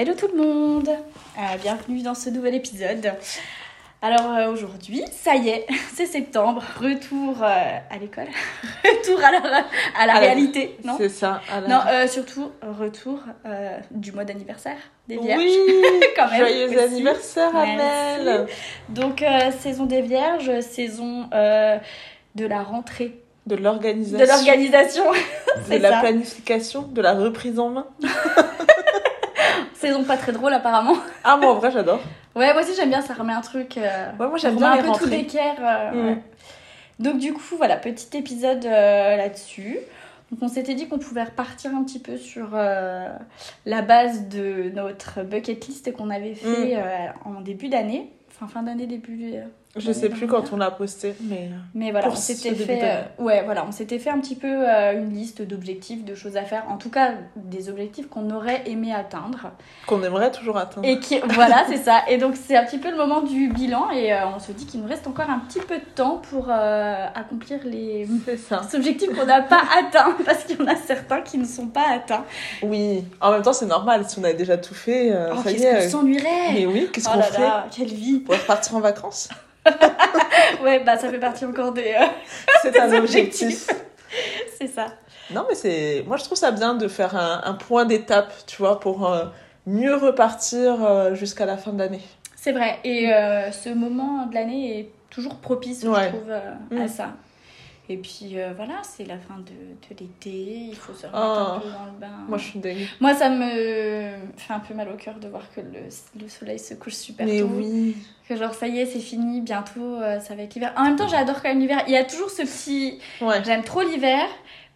Hello tout le monde Euh, Bienvenue dans ce nouvel épisode. Alors euh, aujourd'hui, ça y est, c'est septembre, retour euh, à l'école, retour à la, à la À la- réalité, non? C'est ça. à la- Non, surtout retour du mois d'anniversaire des Vierges. Oui, Quand même, joyeux aussi. anniversaire. Amel. Donc saison des Vierges, saison de la rentrée, De l'organisation. de l'organisation, de la ça. planification, de la reprise en main. Saison pas très drôle apparemment. Ah, moi, en vrai, j'adore. Ouais, moi aussi j'aime bien, ça remet un truc. euh, Ouais, moi, j'aime bien un les peu tout rentrées. d'équerre. euh, Mm. ouais. Donc du coup, voilà, petit épisode euh, là-dessus. Donc on s'était dit qu'on pouvait repartir un petit peu sur euh, la base de notre bucket list qu'on avait fait Mm. euh, en début d'année. Enfin, fin d'année, début... Je sais plus quand on l'a posté, mais. Mais voilà, on s'était fait, euh, ouais, voilà, on s'était fait un petit peu euh, une liste d'objectifs, de choses à faire. En tout cas, des objectifs qu'on aurait aimé atteindre. Qu'on aimerait toujours atteindre. Et qui, voilà, c'est ça. Et donc, c'est un petit peu le moment du bilan. Et euh, on se dit qu'il nous reste encore un petit peu de temps pour accomplir les ça. objectifs qu'on n'a pas atteints. Parce qu'il y en a certains qui ne sont pas atteints. Oui. En même temps, c'est normal. Si on a déjà tout fait, Oh, ça y qu'est-ce est. qu'on s'ennuierait Mais oui, qu'est-ce Oh qu'on fait quelle vie Pour repartir en vacances? Ouais, bah ça fait partie encore des... euh, C'est un objectif. c'est ça. Non, mais c'est. Moi, je trouve ça bien de faire un, un point d'étape, tu vois, pour euh, mieux repartir euh, jusqu'à la fin de l'année. C'est vrai. Et ce moment de l'année est toujours propice, je trouve, euh, Mm. à ça. Et puis euh, voilà, c'est la fin de, de l'été, il faut se remettre Oh. un peu dans le bain. Moi, je suis dégueu. Moi, ça me fait un peu mal au cœur de voir que le, le soleil se couche super Mais tôt. oui. Que genre, ça y est, c'est fini, bientôt, euh, ça va être l'hiver. En même temps, j'adore quand même l'hiver. Il y a toujours ce petit... Ouais. J'aime trop l'hiver,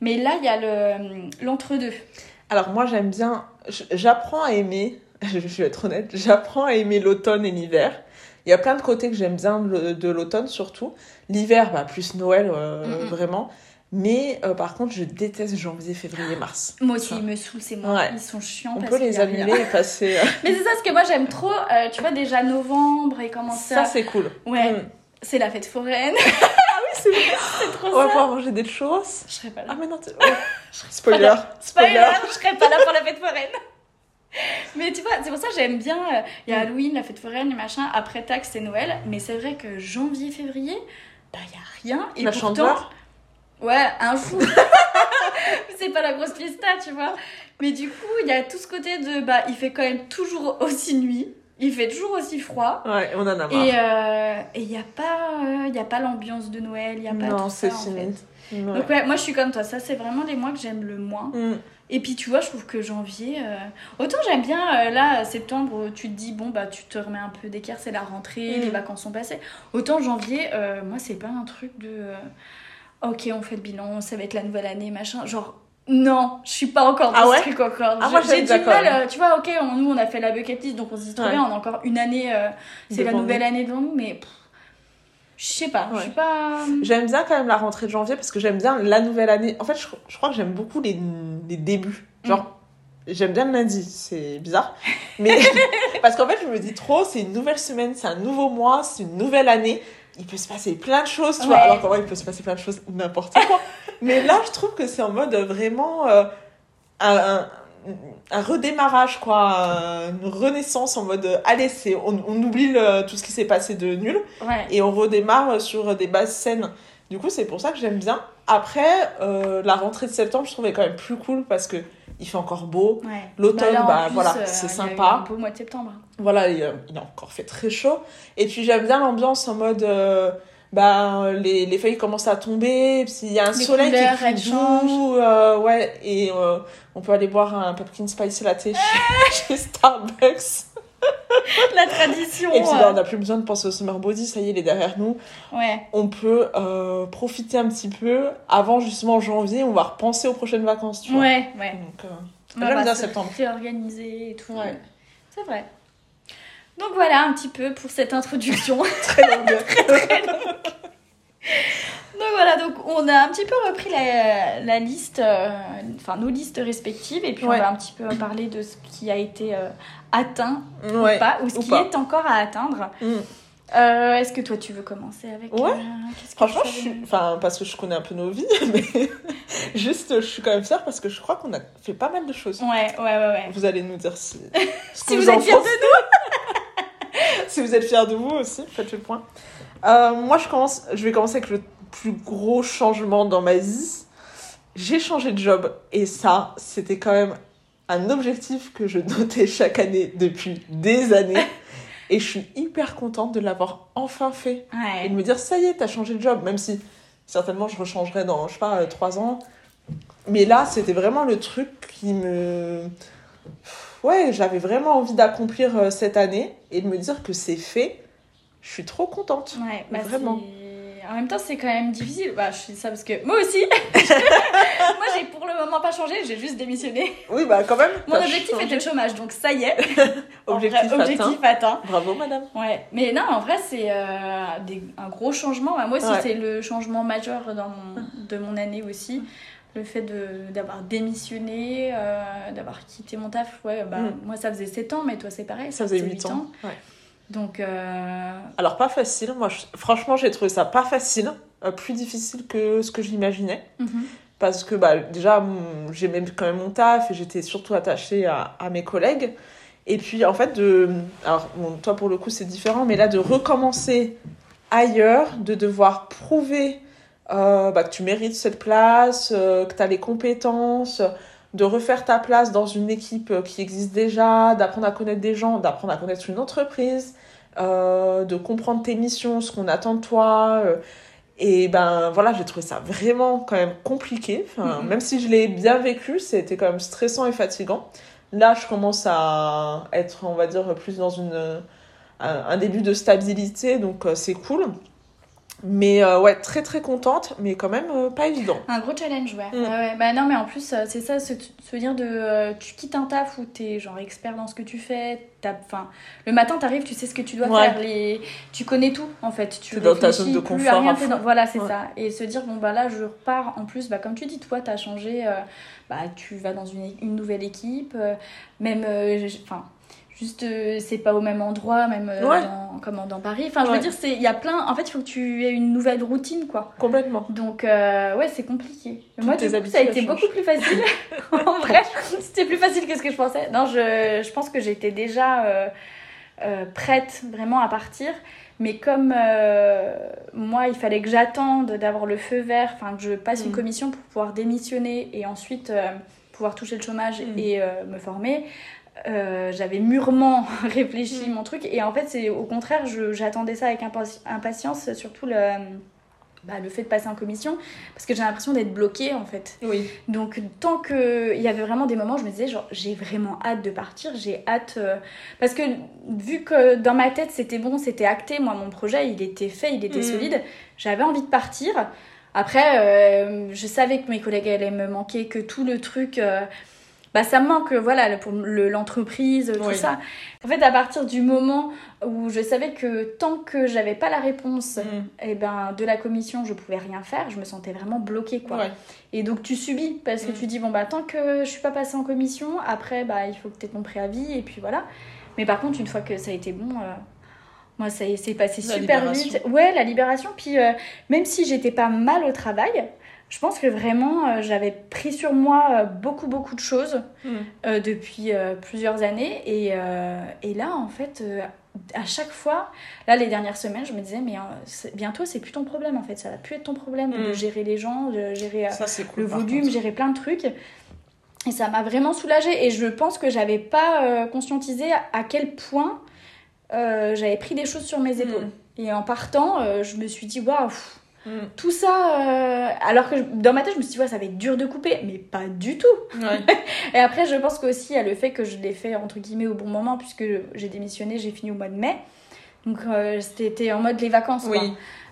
mais là, il y a le l'entre-deux. Alors moi j'aime bien, j'apprends à aimer, je vais être honnête, j'apprends à aimer l'automne et l'hiver. Il y a plein de côtés que j'aime bien de l'automne surtout. L'hiver, bah, plus Noël, euh, Mhm. vraiment. Mais euh, par contre, je déteste janvier, février, mars. Moi aussi, ils me saoulent, ces mois. Ouais. Ils sont chiants On parce peut les rien. annuler et passer... euh, Mais c'est ça, ce que moi, j'aime trop. euh, tu vois, déjà novembre et comment ça... Ça, c'est cool. Ouais, Mm. c'est la fête foraine. C'est vrai. c'est trop On va pouvoir manger des churros. Je serais pas là. Ah mais non, t'es- oh. spoiler. Spoiler, je serais pas là pour la fête foraine. Mais tu vois, c'est pour ça que j'aime bien. euh, Il y a Halloween, la fête foraine, les machins. Après taxe, c'est Noël. Mais c'est vrai que janvier, février, bah il y a rien. Et La pourtant, ouais, un fou. c'est pas la grosse fiesta, tu vois. Mais du coup, il y a tout ce côté de bah il fait quand même toujours aussi nuit. Il fait toujours aussi froid. Ouais, on en a marre. Et euh, il n'y a pas, euh, il y a pas l'ambiance de Noël, il n'y a pas non, tout c'est en fait. Ouais. Donc ouais, moi je suis comme toi, ça c'est vraiment les mois que j'aime le moins. Mm. Et puis tu vois, je trouve que janvier, euh, autant j'aime bien euh, là septembre, tu te dis bon bah tu te remets un peu d'équerre, c'est la rentrée, Mm. les vacances sont passées. Autant janvier, euh, moi c'est pas un truc de ok on fait le bilan, ça va être la nouvelle année machin, genre non, je suis pas encore dans Ah ce ouais truc encore. Ah, j'ai du mal, tu vois, ok, on- nous on a fait la bucket list donc on se dit Ouais. on a encore une année, c'est la nouvelle année devant nous, mais pff, je sais pas, je suis pas. J'aime bien quand même la rentrée de janvier parce que j'aime bien la nouvelle année. En fait, je, je crois que j'aime beaucoup les, les débuts. Genre, j'aime bien le lundi, c'est bizarre. Mais parce qu'en fait, je me dis trop, c'est une nouvelle semaine, c'est un nouveau mois, c'est une nouvelle année. Il peut se passer plein de choses, tu vois. Alors qu'en vrai, il peut se passer plein de choses n'importe quoi. Mais là, je trouve que c'est en mode vraiment euh, un, un, un redémarrage, quoi. Une renaissance en mode, euh, allez, c'est, on, on oublie le- tout ce qui s'est passé de nul Ouais. et on redémarre sur des bases saines. Du coup, c'est pour ça que j'aime bien. Après, euh, la rentrée de septembre, je trouvais quand même plus cool parce que il fait encore beau. Ouais. L'automne, bah, plus, voilà, euh, c'est sympa. un beau mois de septembre. Voilà, il, il a encore fait très chaud. Et puis j'aime bien l'ambiance en mode, euh, bah, les, les feuilles commencent à tomber, puis il y a un Les soleil qui couleurs, est plus doux, euh, ouais, et euh, on peut aller boire un pumpkin spice latte chez, chez Starbucks. La tradition. Et puis bah, on n'a plus besoin de penser au summer body, ça y est, il est derrière nous. Ouais. on peut euh, profiter un petit peu avant justement janvier on va repenser aux prochaines vacances tu vois Ouais, ouais. donc On J'aime va bien se septembre. réorganiser et tout. Ouais. C'est vrai. Donc voilà un petit peu pour cette introduction. très longue donc voilà, donc on a un petit peu repris la, la liste, euh, enfin nos listes respectives, et puis Ouais. on va un petit peu parler de ce qui a été euh, atteint ouais ou pas, ou ce ou qui pas. est encore à atteindre. Mm. Euh, Est-ce que toi tu veux commencer avec Ouais. que franchement je suis enfin parce que je connais un peu nos vies mais Juste, je suis quand même fière parce que je crois qu'on a fait pas mal de choses. Ouais, ouais, ouais, ouais. Vous allez nous dire si, Si que vous êtes fiers de nous. Si vous êtes fiers de vous aussi, faites le point. Euh, moi, je, commence, je vais commencer avec le plus gros changement dans ma vie. J'ai changé de job et ça, c'était quand même un objectif que je notais chaque année depuis des années. Et je suis hyper contente de l'avoir enfin fait. Et Ouais. de me dire, ça y est, t'as changé de job, même si certainement je rechangerai dans, je sais pas, euh, trois ans. Mais là, c'était vraiment le truc qui me. Ouais, j'avais vraiment envie d'accomplir euh, cette année et de me dire que c'est fait. Je suis trop contente. Ouais, bah Vraiment. En même temps, c'est quand même difficile. Bah, je dis ça parce que moi aussi. moi, j'ai pour le moment pas changé, j'ai juste démissionné. Oui, bah quand même. Mon objectif changé. était le chômage, donc ça y est. Objectif vrai, objectif atteint. Bravo, madame. Ouais, mais non, en vrai, c'est euh, un gros changement. Bah, moi aussi, Ouais. c'est le changement majeur dans mon, de mon année aussi. Le fait de- d'avoir démissionné, euh, d'avoir quitté mon taf, ouais, bah, Mm. moi ça faisait 7 ans, mais toi c'est pareil, Ça faisait 8 ans. Ouais. Donc, euh, Alors, pas facile. Moi, je- franchement, j'ai trouvé ça pas facile. euh, plus difficile que ce que j'imaginais. mhm. parce que bah, déjà j'aimais quand même mon taf et j'étais surtout attachée à, à mes collègues et puis en fait de alors bon, toi pour le coup c'est différent mais là de recommencer ailleurs de devoir prouver euh, bah, que tu mérites cette place euh, que tu as les compétences de refaire ta place dans une équipe qui existe déjà d'apprendre à connaître des gens d'apprendre à connaître une entreprise euh, de comprendre tes missions ce qu'on attend de toi euh, et ben voilà, j'ai trouvé ça vraiment quand même compliqué. Enfin, Mhm. Même si je l'ai bien vécu, c'était quand même stressant et fatigant. Là, je commence à être, on va dire, plus dans une, un, début de stabilité, donc euh, c'est cool. Mais euh, ouais, très très contente, mais quand même euh, pas évident. un gros challenge, ouais. Mm. Ouais. Bah non, mais en plus, euh, c'est ça, se, se dire de. euh, tu quittes un taf où t'es genre expert dans ce que tu fais. Enfin, le matin, t'arrives, tu sais ce que tu dois Ouais. faire. Les... Tu connais tout, en fait. Tu T'es dans ta zone de confort rien, dans- Voilà, c'est Ouais. ça. Et se dire, bon, bah là, je repars. En plus, bah, comme tu dis, toi, t'as changé. bah, tu vas dans une, une nouvelle équipe. même. Enfin. Juste, euh, c'est pas au même endroit, même euh, Ouais. dans, comme dans Paris. Enfin, je Ouais. veux dire, c'est- il y a plein. En fait, il faut que tu aies une nouvelle routine, quoi. Complètement. Donc, euh, ouais, c'est compliqué. Mais Moi, Toutes du coup, ça a été beaucoup plus facile. en vrai, c'était plus facile que ce que je pensais. Non, je, je pense que j'étais déjà euh, euh, prête vraiment à partir. Mais comme euh, moi, il fallait que j'attende d'avoir le feu vert, enfin que je passe une Mm. commission pour pouvoir démissionner et ensuite euh, pouvoir toucher le chômage Mm. et euh, me former. Euh, j'avais mûrement réfléchi Mm. mon truc et en fait c'est au contraire j'attendais ça avec impa- impatience surtout le, bah, le fait de passer en commission parce que j'ai l'impression d'être bloquée en fait Oui. donc tant que il y avait vraiment des moments où je me disais genre j'ai vraiment hâte de partir j'ai hâte euh, parce que vu que dans ma tête c'était bon c'était acté moi mon projet il était fait il était Mhm. solide j'avais envie de partir après euh, je savais que mes collègues allaient me manquer que tout le truc euh, bah ça me manque voilà pour le- l'entreprise tout Oui. ça en fait à partir du moment où je savais que tant que j'avais pas la réponse Mm. eh ben, de la commission, je pouvais rien faire, je me sentais vraiment bloquée quoi. Ouais. Et donc tu subis parce que Mm. tu dis bon bah tant que je suis pas passée en commission, après bah il faut que tu aies ton préavis et puis voilà. Mais par contre une fois que ça a été bon euh, moi ça y est, c'est passé La super libération. vite. Ouais, la libération puis euh, même si j'étais pas mal au travail, je pense que vraiment euh, j'avais pris sur moi euh, beaucoup beaucoup de choses Mm. euh, depuis plusieurs années. Et, et là, en fait, à chaque fois, là, les dernières semaines, je me disais, mais bientôt, c'est plus ton problème, en fait. Ça va plus être ton problème de Mm. gérer les gens, de gérer Ça, c'est cool. le volume, gérer plein de trucs. Et ça m'a vraiment soulagée. Et je pense que j'avais pas conscientisé à, quel point j'avais pris des choses sur mes épaules. Et en partant, je me suis dit, waouh, Mm. tout ça. euh, Alors que je- dans ma tête, je me suis dit, ouais, ça va être dur de couper. Mais pas du tout. Ouais. Et après, je pense qu'aussi, il y a le fait que je l'ai fait entre guillemets au bon moment, puisque j'ai démissionné, j'ai fini au mois de mai. Donc, euh, c'était en mode les vacances. quoi.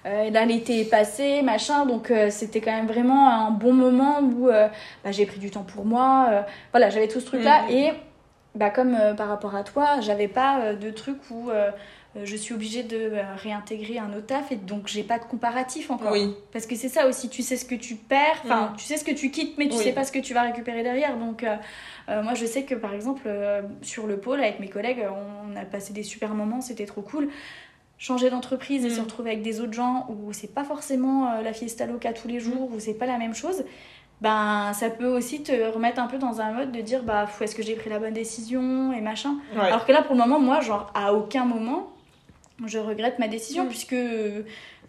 Euh, là, l'été est passé, machin. Donc, c'était quand même vraiment un bon moment où bah, j'ai pris du temps pour moi. voilà, j'avais tout ce truc-là. Mhm. Et bah, comme par rapport à toi, j'avais pas de truc où je suis obligée de euh, réintégrer un autre taf. Et donc, j'ai pas de comparatif encore. Oui. Parce que c'est ça aussi, tu sais ce que tu perds, enfin, Mm. tu sais ce que tu quittes, mais tu Oui. sais pas ce que tu vas récupérer derrière. Donc, euh, euh, moi, je sais que par exemple, euh, sur le pôle, avec mes collègues, on a passé des super moments, c'était trop cool. Changer d'entreprise et Mm. se retrouver avec des autres gens où c'est pas forcément euh, la fiesta loca tous les jours, où c'est pas la même chose. ben ça peut aussi te remettre un peu dans un mode de dire bah est-ce que j'ai pris la bonne décision et machin. Ouais. Alors que là pour le moment moi genre à aucun moment je regrette ma décision Mm. puisque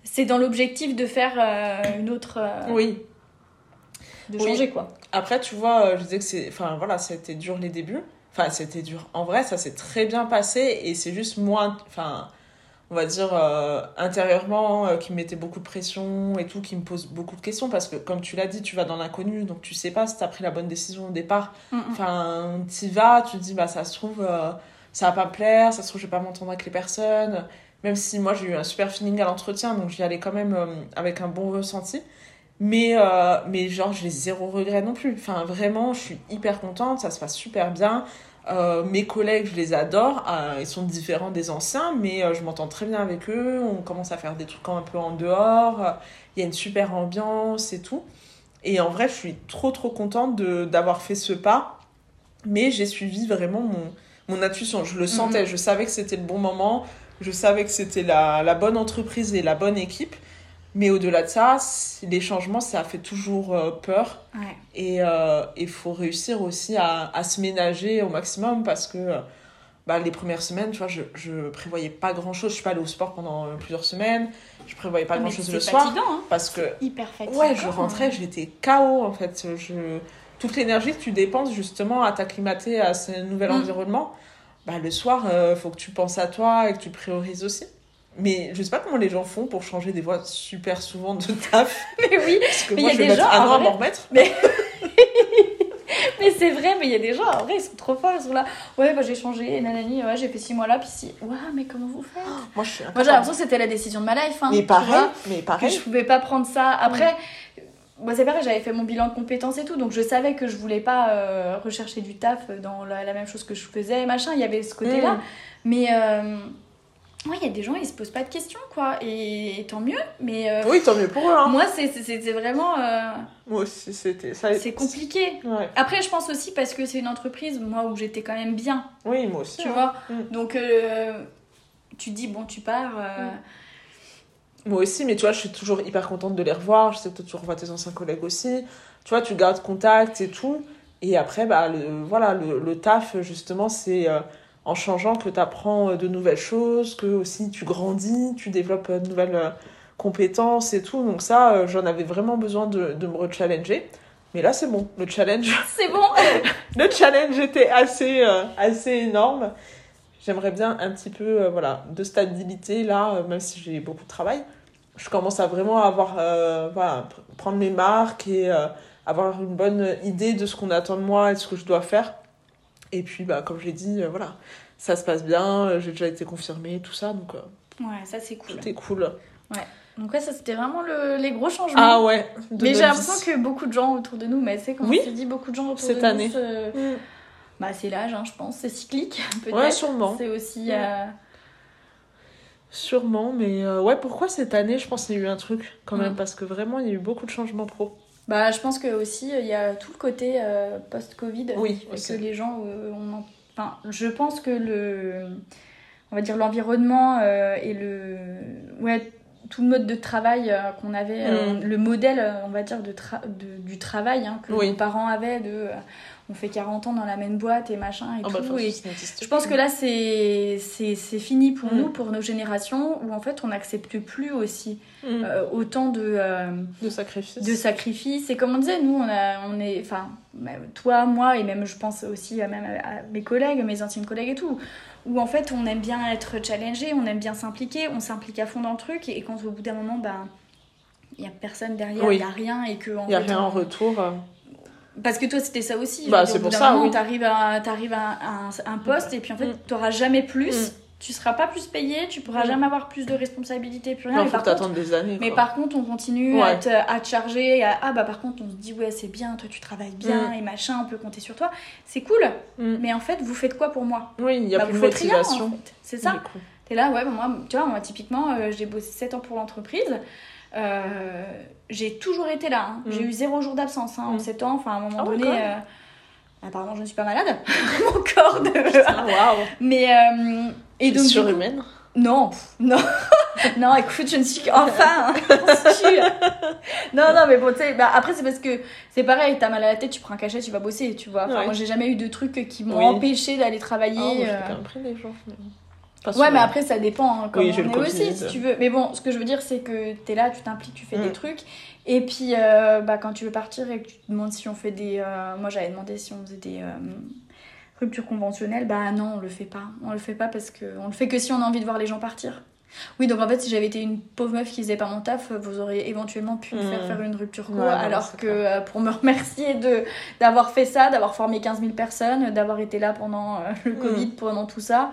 c'est dans l'objectif de faire euh, une autre euh, oui. de Oui. changer quoi. Après, tu vois, euh, je disais que c'est. Enfin, voilà, c'était dur les débuts. Enfin, c'était dur. En vrai, ça s'est très bien passé et c'est juste moi, enfin, on va dire, euh, intérieurement, euh, qui me mettait beaucoup de pression et tout, qui me pose beaucoup de questions parce que, comme tu l'as dit, tu vas dans l'inconnu, donc tu sais pas si t'as pris la bonne décision au départ. Mm, mm. Enfin, t'y vas, tu te dis, bah, ça se trouve, euh, ça va pas me plaire, ça se trouve, je vais pas m'entendre avec les personnes. Même si moi, j'ai eu un super feeling à l'entretien, donc j'y allais quand même euh, avec un bon ressenti. Mais, euh, mais genre, j'ai zéro regret non plus. Enfin, vraiment, je suis hyper contente, ça se passe super bien. Euh, mes collègues, je les adore. Euh, ils sont différents des anciens, mais euh, je m'entends très bien avec eux. On commence à faire des trucs un peu en dehors. Il y a une super ambiance et tout. Et en vrai, je suis trop, trop contente d'avoir fait ce pas. Mais j'ai suivi vraiment mon, mon intuition. Je le sentais, je savais que c'était le bon moment. Je savais que c'était la, la bonne entreprise et la bonne équipe. Mais au-delà de ça, les changements, ça fait toujours euh, peur. Ouais. Et il faut réussir aussi à, à se ménager au maximum parce que euh, bah, les premières semaines, tu vois, je, je prévoyais pas grand-chose. Je suis pas allée au sport pendant euh, plusieurs semaines. Je prévoyais pas Ah, mais grand-chose c'est le soir. hein. Parce que, Hyper fatigant. ouais, je rentrais, j'étais KO en fait. Je... Toute l'énergie que tu dépenses justement à t'acclimater à ce nouvel Mm. environnement, bah, le soir, euh, faut que tu penses à toi et que tu priorises aussi. Mais je sais pas comment les gens font pour changer des voies super souvent de taf. Mais oui, Parce que Mais moi, y a je vais des gens, un an à m'en remettre. mais c'est vrai, mais il y a des gens, en vrai, ils sont trop forts, ils sont là. Ouais, bah j'ai changé, nanani, ouais, j'ai fait six mois là, puis si. Ouais, mais comment vous faites? Suis Moi, j'ai l'impression que c'était la décision de ma life. Hein, Mais pareil, vois, mais que pareil. je pouvais pas prendre ça. Après, moi, c'est pareil, j'avais fait mon bilan de compétences et tout, donc je savais que je voulais pas euh, rechercher du taf dans la, la même chose que je faisais, machin. Il y avait ce côté-là. Mm. Mais. Euh... Ouais, il y a des gens, ils se posent pas de questions, quoi. Et, tant mieux. Mais euh, Oui, tant mieux pour eux. Hein. moi, c'est vraiment. euh, Moi aussi, c'était ça. c'est compliqué. Ouais. Après, je pense aussi parce que c'est une entreprise, moi, où j'étais quand même bien, Oui, moi aussi. tu hein. vois. Mm. Donc, tu dis, bon, tu pars. euh, Moi aussi, mais tu vois, je suis toujours hyper contente de les revoir. Je sais que tu revois tes anciens collègues aussi. Tu vois, tu gardes contact et tout. Et après, bah, le, voilà, le, le taf, justement, c'est euh, en changeant que tu apprends de nouvelles choses, que aussi tu grandis, tu développes euh, de nouvelles euh, compétences et tout. Donc ça, euh, j'en avais vraiment besoin de, de me rechallenger. Mais là, c'est bon. Le challenge, C'est bon. le challenge était assez, euh, assez énorme. J'aimerais bien un petit peu euh, voilà, de stabilité là, euh, même si j'ai beaucoup de travail. Je commence à vraiment avoir, euh, voilà, pr- prendre mes marques et avoir une bonne idée de ce qu'on attend de moi et de ce que je dois faire. Et puis, bah, comme je l'ai dit, voilà, ça se passe bien, j'ai déjà été confirmée, tout ça, donc Ouais, ça, c'est cool. tout est cool. Donc, ouais, ça, c'était vraiment le- les gros changements. Ah ouais, mais j'ai l'impression que beaucoup de gens autour de nous, mais c'est comme Oui. s'est dit, beaucoup de gens autour Cette de année. nous. se-. Bah, c'est l'âge, hein, je pense. C'est cyclique, peut-être. Ouais, sûrement. C'est aussi. Euh, Sûrement, mais euh, ouais, pourquoi cette année, je pense qu'il y a eu un truc quand même, Mm. parce que vraiment, il y a eu beaucoup de changements pro. Bah, je pense que aussi il y a tout le côté euh, post-Covid. Oui, et que les gens, euh, on en- enfin, je pense que le, on va dire l'environnement euh, et le, ouais, tout le mode de travail euh, qu'on avait, euh, Mm. le modèle, euh, on va dire de, tra- de- du travail hein, que Oui. nos parents avaient de, euh, on fait 40 ans dans la même boîte et machin et Ah bah, tout. enfin, et je pense que là, c'est fini pour Mm. nous, pour nos générations, où en fait, on n'accepte plus aussi Mm. euh, autant de, euh, de sacrifice. de sacrifices. Et comme on disait, nous, on, a, on est, enfin, même toi, moi, et même je pense aussi à, même à, mes collègues, mes intimes collègues et tout, où en fait, on aime bien être challengé, on aime bien s'impliquer, on s'implique à fond dans le truc, et quand au bout d'un moment, ben, il y a personne derrière, il Oui. y a rien, et que en Il n'y a fait, rien on- en retour. Parce que toi, c'était ça aussi. Bah, c'est pour ça, moment, oui. t'arrives à, t'arrives à un, un poste, et puis en fait, Mm. t'auras jamais plus. Mm. Tu seras pas plus payé, tu pourras Mm. jamais avoir plus de responsabilités, plus rien. Non, mais faut par contre, des années. mais par contre, on continue à, te, à te charger. et à- ah, bah par contre, on se dit, ouais, c'est bien, toi tu travailles bien Mm. et machin, on peut compter sur toi. C'est cool, Mm. mais en fait, vous faites quoi pour moi? Oui, il n'y a Bah, plus de motivation. en fait. C'est ça. T'es là, ouais, bah, moi, tu vois, moi, typiquement, euh, j'ai bossé 7 ans pour l'entreprise. Euh, j'ai toujours été là. hein. Mm. J'ai eu zéro jour d'absence hein, en Mm. 7 ans. Enfin, à un moment Ah donné. euh, apparemment, je ne suis pas malade. Mon corps de. Ah, waouh. Mais. euh, et donc, du coup, surhumaine. Non, non, non, écoute, je ne suis qu'enfin, hein. Non, non, mais bon, tu sais, bah, après, c'est parce que c'est pareil, t'as mal à la tête, tu prends un cachet, tu vas bosser, tu vois. Enfin, Ouais. moi, j'ai jamais eu de trucs qui m'ont Oui. empêché d'aller travailler. moi, j'ai euh, quand même pris des jours. mais Ouais, souvent. mais après, ça dépend hein, comment Oui, on le est aussi, si tu veux. Mais bon, ce que je veux dire, c'est que t'es là, tu t'impliques, tu fais Mm. des trucs. Et puis, euh, bah, quand tu veux partir et que tu te demandes si on fait des. euh, Moi, j'avais demandé si on faisait des euh, ruptures conventionnelles. Bah non, on le fait pas. On le fait pas parce que on le fait que si on a envie de voir les gens partir. Oui, donc en fait, si j'avais été une pauvre meuf qui faisait pas mon taf, vous auriez éventuellement pu me Mm. faire faire une rupture co, Ouais, non, alors que euh, pour me remercier de d'avoir fait ça, d'avoir formé 15 000 personnes, d'avoir été là pendant euh, le Mm. Covid, pendant tout ça,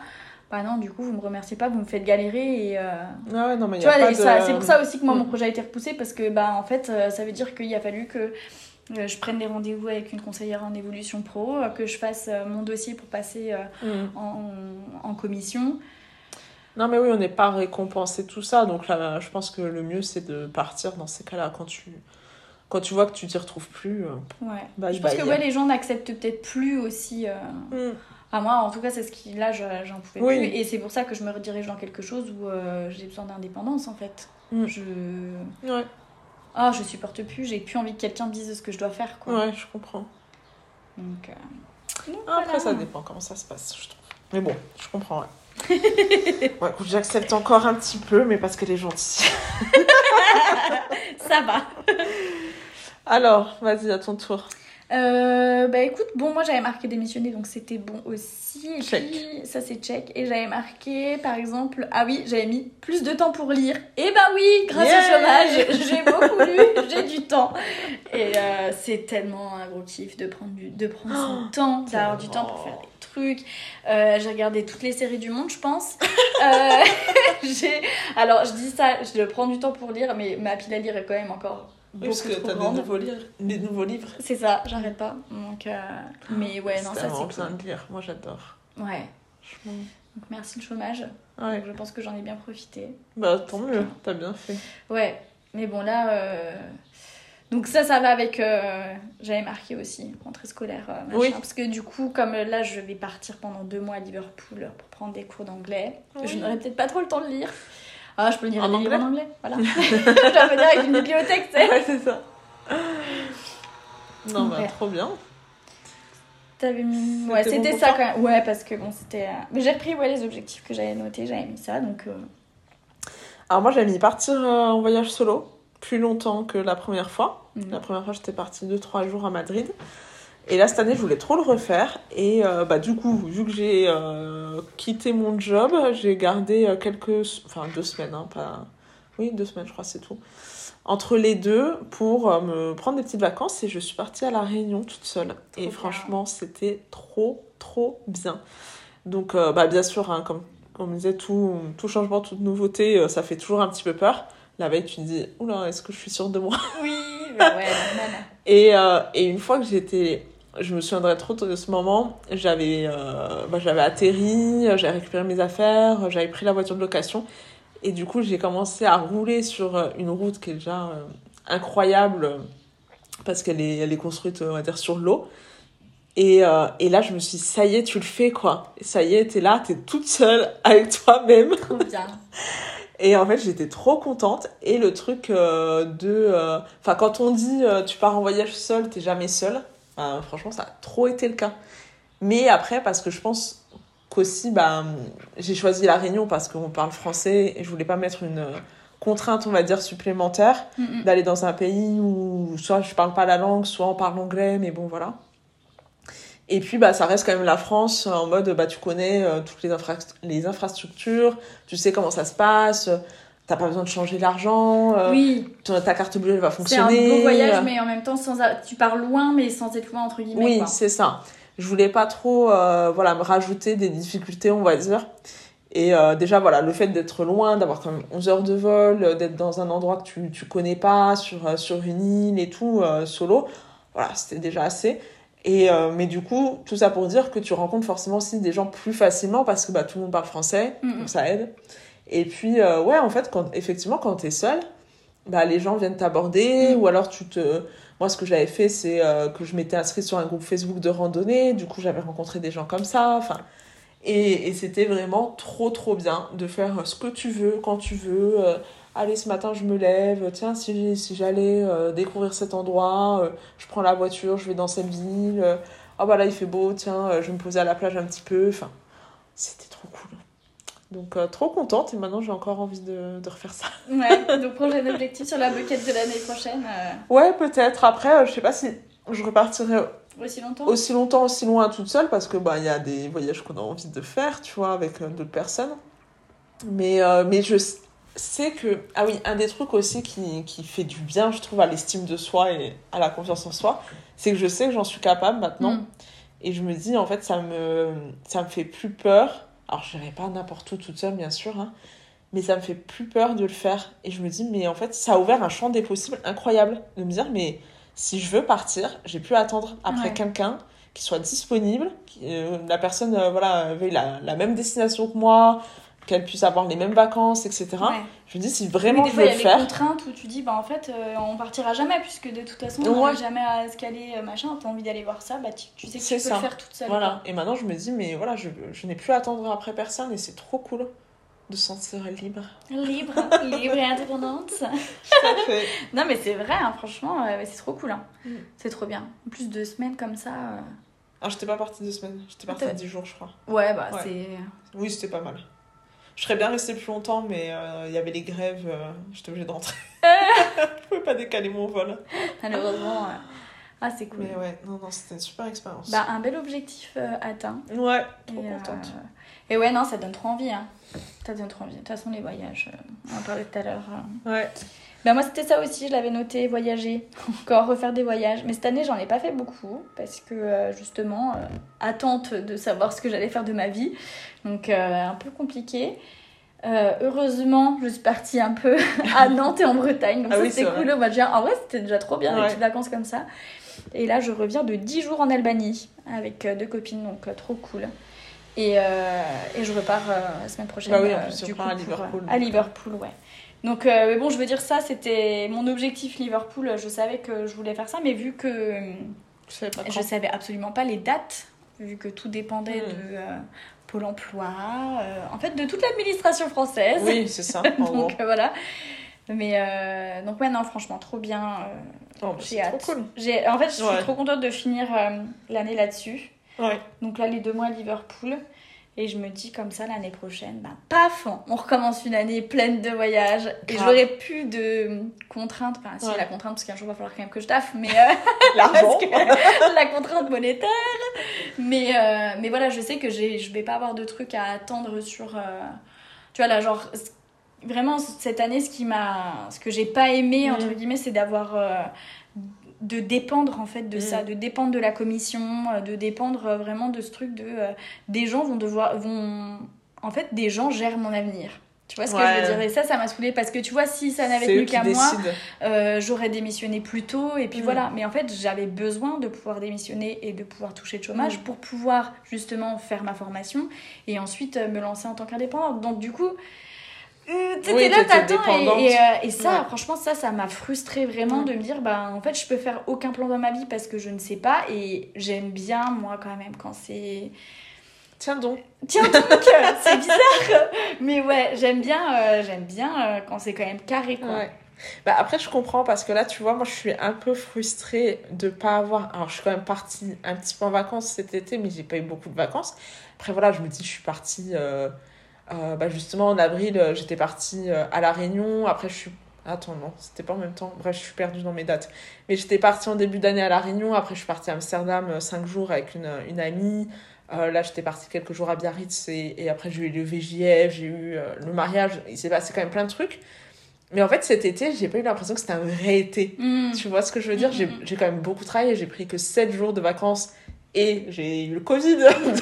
bah non, du coup, vous me remerciez pas, vous me faites galérer et. euh, Ah ouais, non, mais tu y a vois, pas et de... ça- c'est pour ça aussi que moi, Mm. mon projet a été repoussé parce que, bah, en fait, euh, ça veut dire qu'il a fallu que euh, je prenne des rendez-vous avec une conseillère en évolution pro, que je fasse mon dossier pour passer Mm. en, en commission. Non, mais oui, on n'est pas récompensé tout ça. Donc là, je pense que le mieux, c'est de partir dans ces cas-là. Quand tu, quand tu vois que tu t'y retrouves plus. euh, Ouais. Bye je pense que ouais, les gens n'acceptent peut-être plus aussi. euh, Mm. Ah, moi, en tout cas, c'est ce qui. Là, je- j'en pouvais Oui. plus. Et c'est pour ça que je me redirige dans quelque chose où euh, j'ai besoin d'indépendance, en fait. Mm. Je. Ouais, Ah, je supporte plus, j'ai plus envie que quelqu'un me dise ce que je dois faire, quoi. ouais, je comprends. Donc. euh, donc, Après, voilà. ça dépend comment ça se passe, je trouve. Mais bon, je comprends, ouais. ouais, j'accepte encore un petit peu, mais parce qu'elle est gentille. Ça va. Alors, vas-y, à ton tour. Euh, bah écoute, bon, moi j'avais marqué démissionner, donc c'était bon aussi. Et Check. puis, ça c'est check. Et j'avais marqué, par exemple, ah oui, j'avais mis plus de temps pour lire. Et bah oui, grâce Yeah au chômage, j'ai beaucoup lu, j'ai du temps. Et euh, c'est tellement un gros kiff de prendre, du, de prendre son temps, d'avoir du temps pour faire des trucs. Euh, j'ai regardé toutes les séries du monde, je pense. J'ai... Alors, je dis ça, je prends du temps pour lire, mais ma pile à lire est quand même encore Oui, parce que t'as des nouveaux livres. Des nouveaux livres. C'est ça, j'arrête pas. Donc, euh, mais ouais, non, ça c'est bien cool. de lire. Moi, j'adore. Ouais, donc merci le chômage. Ouais. Donc, je pense que j'en ai bien profité. Bah, tant mieux, t'as bien fait. Ouais, mais bon là, euh, donc ça, ça va avec. euh, J'avais marqué aussi rentrée scolaire, euh, machin, Oui. parce que du coup, comme là, je vais partir pendant deux mois à Liverpool pour prendre des cours d'anglais, Oui. je n'aurai peut-être pas trop le temps de lire. Ah, je peux lire En des livres anglais en anglais, voilà. je dois venir avec une bibliothèque, tu sais. Ouais, c'est ça. Non, bah, Ouais. trop bien. T'avais mis. Ouais, C'était bon ça quand même. Ouais, parce que bon, c'était. euh, Mais j'ai repris ouais, les objectifs que j'avais notés, j'avais mis ça, donc. euh, Alors, moi, j'avais mis partir euh, en voyage solo plus longtemps que la première fois. mhm. La première fois, j'étais partie 2-3 jours à Madrid. Et là, cette année, je voulais trop le refaire. Et euh, bah, du coup, vu que j'ai euh, quitté mon job, j'ai gardé euh, quelques. Enfin, deux semaines, hein, pas. Oui, deux semaines, je crois, c'est tout. Entre les deux, pour euh, me prendre des petites vacances. Et je suis partie à La Réunion toute seule. et bien. franchement, c'était trop, trop bien. Donc, bah, bien sûr, hein, comme, comme on disait, tout, tout changement, toute nouveauté, ça fait toujours un petit peu peur. La veille, tu te dis, oula, est-ce que je suis sûre de moi? Oui, bah ouais, normal. et, euh, et une fois que j'étais. Je me souviendrai trop de ce moment. J'avais euh, bah, j'avais atterri, j'avais récupéré mes affaires, j'avais pris la voiture de location. Et du coup, j'ai commencé à rouler sur euh, une route qui est déjà euh, incroyable euh, parce qu'elle est, elle est construite, on va dire, sur l'eau. Et, euh, et là, je me suis dit, ça y est, tu le fais, quoi. Ça y est, t'es là, t'es toute seule avec toi-même. Et en fait, j'étais trop contente. Et le truc de. Enfin, quand on dit tu pars en voyage seul, t'es jamais seul, franchement, ça a trop été le cas. Mais après, parce que je pense qu'aussi, bah, j'ai choisi La Réunion parce qu'on parle français et je voulais pas mettre une contrainte, on va dire, supplémentaire Mhm. d'aller dans un pays où soit je parle pas la langue, soit on parle anglais, mais bon, voilà. Et puis, bah, ça reste quand même la France en mode, bah, tu connais euh, toutes les, infra- les infrastructures, tu sais comment ça se passe, t'as pas besoin de changer l'argent, euh, Oui, ton- ta carte bleue elle va c'est un fonctionner. beau voyage, mais en même temps, sans a- tu pars loin, mais sans être loin, entre guillemets. Oui, c'est ça. Je voulais pas trop euh, voilà, me rajouter des difficultés, on va dire. Et euh, déjà, voilà, le fait d'être loin, d'avoir quand même 11 heures de vol, euh, d'être dans un endroit que tu, tu connais pas, sur, euh, sur une île et tout, euh, solo, voilà, c'était déjà assez. Et, euh, mais du coup, tout ça pour dire que tu rencontres forcément aussi des gens plus facilement parce que bah, tout le monde parle français, Mhm. donc ça aide. Et puis, euh, ouais, en fait, quand, effectivement, quand t'es seul, bah, les gens viennent t'aborder Mhm. ou alors tu te moi, ce que j'avais fait, c'est euh, que je m'étais inscrite sur un groupe Facebook de randonnée. Du coup, j'avais rencontré des gens comme ça. Enfin, Et, et c'était vraiment trop, trop bien de faire ce que tu veux, quand tu veux. Euh, allez, ce matin, je me lève. Tiens, si, si j'allais euh, découvrir cet endroit, euh, je prends la voiture, je vais dans cette ville. oh, bah là, il fait beau, tiens, je vais me poser à la plage un petit peu. Enfin, c'était trop cool. Donc, trop contente. Et maintenant, j'ai encore envie de, de, refaire ça. Ouais, donc prochain objectif sur la bucket de l'année prochaine. Ouais, peut-être. Après, je sais pas si je repartirai aussi longtemps Aussi longtemps, aussi loin toute seule, parce que bah, y a des voyages qu'on a envie de faire, tu vois, avec euh, d'autres personnes. Mais, euh, mais je sais que. Ah oui, un des trucs aussi qui, qui fait du bien, je trouve, à l'estime de soi et à la confiance en soi, c'est que je sais que j'en suis capable maintenant. Mm. Et je me dis, en fait, ça me, ça me fait plus peur. Alors, je n'irai pas n'importe où toute seule, bien sûr, hein, mais ça me fait plus peur de le faire. Et je me dis, mais en fait, ça a ouvert un champ des possibles incroyable. De me dire, mais si je veux partir, j'ai pu attendre après quelqu'un qui soit disponible, euh, la personne euh, voilà, la, la, même destination que moi, qu'elle puisse avoir les mêmes vacances, etc. Je me dis, si vraiment je veux le faire. Il y a des contraintes où tu dis, bah en fait, euh, on partira jamais, puisque de toute façon, on n'arrive jamais à se caler, machin, t'as envie d'aller voir ça, bah tu, tu sais que tu peux le faire toute seule. Voilà, et maintenant je me dis, mais voilà, je, je n'ai plus à attendre après personne et c'est trop cool de se sentir libre. Libre, libre et indépendante. fait. non, mais c'est vrai, hein, franchement, euh, c'est trop cool. Hein. Mm. C'est trop bien. En plus, deux semaines comme ça. Euh... Ah, j'étais pas partie deux semaines, j'étais partie dix jours, je crois. Ouais, bah c'est. Oui, c'était pas mal. Je serais bien restée plus longtemps, mais euh, il y avait les grèves, euh, j'étais obligée d'entrer. je pouvais pas décaler mon vol. Malheureusement. Ah, c'est cool. Mais ouais, non, non, c'était une super expérience. Bah, un bel objectif atteint. Ouais, trop contente. Et ouais, non, ça donne trop envie. Hein. Ça donne trop envie. De toute façon, les voyages, euh, on en parlait tout à l'heure. Euh. Ouais. Ben moi, c'était ça aussi, je l'avais noté, voyager. Encore refaire des voyages. Mais cette année, j'en ai pas fait beaucoup. Parce que, euh, justement, attente de savoir ce que j'allais faire de ma vie. Donc, un peu compliqué. heureusement, je suis partie un peu à Nantes et en Bretagne. Donc, ah ça, c'était cool au mois de En vrai, c'était déjà trop bien, les vacances comme ça. Et là, je reviens de 10 jours en Albanie avec deux copines. Donc, trop cool. Et, euh, et je repars euh, la semaine prochaine. Bah oui, en plus, du coup, à Liverpool. à Liverpool, ouais. Donc, euh, mais bon, je veux dire, ça, c'était mon objectif Liverpool. Je savais que je voulais faire ça, mais vu que je savais, pas je savais absolument pas les dates, vu que tout dépendait hmm. de Pôle emploi, en fait, de toute l'administration française. Oui, c'est ça. donc, voilà. Mais donc, ouais, non, franchement, trop bien. Oh, bah, j'ai hâte. Trop cool. En fait, je suis trop contente de finir l'année là-dessus. Donc là, les deux mois à Liverpool. Et je me dis comme ça l'année prochaine, bah paf, on recommence une année pleine de voyages. Et j'aurai plus de contraintes. Enfin, si la contrainte, parce qu'un jour il va falloir quand même que je taffe, mais. Euh, L'argent La contrainte monétaire. Mais, euh, mais voilà, je sais que je vais pas avoir de trucs à attendre sur. Euh, tu vois, là, genre. Vraiment, cette année, ce qui m'a. Ce que j'ai pas aimé, entre mm. guillemets, c'est d'avoir de dépendre en fait de ça, mm. de dépendre de la commission, euh, de dépendre euh, vraiment de ce truc de euh, des gens vont devoir vont en fait des gens gèrent mon avenir. Tu vois ce que je veux dire? Et ça, ça m'a saoulé parce que tu vois, si ça n'avait tenu qu'à moi, j'aurais démissionné plus tôt et puis mm. voilà. Mais en fait, j'avais besoin de pouvoir démissionner et de pouvoir toucher le chômage mm. pour pouvoir justement faire ma formation et ensuite me lancer en tant qu'indépendante. Donc du coup, T'étais oui, là, t'attends. Et, et, euh, et, ça, franchement, ça, ça m'a frustré vraiment de me dire, bah, en fait, je peux faire aucun plan dans ma vie parce que je ne sais pas. Et j'aime bien, moi, quand même, quand c'est. Tiens donc. Tiens donc, c'est bizarre. Mais ouais, j'aime bien, euh, j'aime bien euh, quand c'est quand même carré, quoi. Ouais. Bah après, je comprends parce que là, tu vois, moi, je suis un peu frustrée de pas avoir. Alors, je suis quand même partie un petit peu en vacances cet été, mais j'ai pas eu beaucoup de vacances. Après, voilà, je me dis, je suis partie. Euh, bah justement, en avril, euh, j'étais partie euh, à La Réunion. Après, je suis. Attends, non, c'était pas en même temps. Bref, je suis perdue dans mes dates. Mais j'étais partie en début d'année à La Réunion. Après, je suis partie à Amsterdam 5 jours avec une, une amie. là, j'étais partie quelques jours à Biarritz. Et, et après, j'ai eu le VJF, j'ai eu le mariage. Il s'est passé quand même plein de trucs. Mais en fait, cet été, j'ai pas eu l'impression que c'était un vrai été. Mm. Tu vois ce que je veux dire? Mm, mm, J'ai quand même beaucoup travaillé. J'ai pris que 7 jours de vacances et j'ai eu le Covid. donc,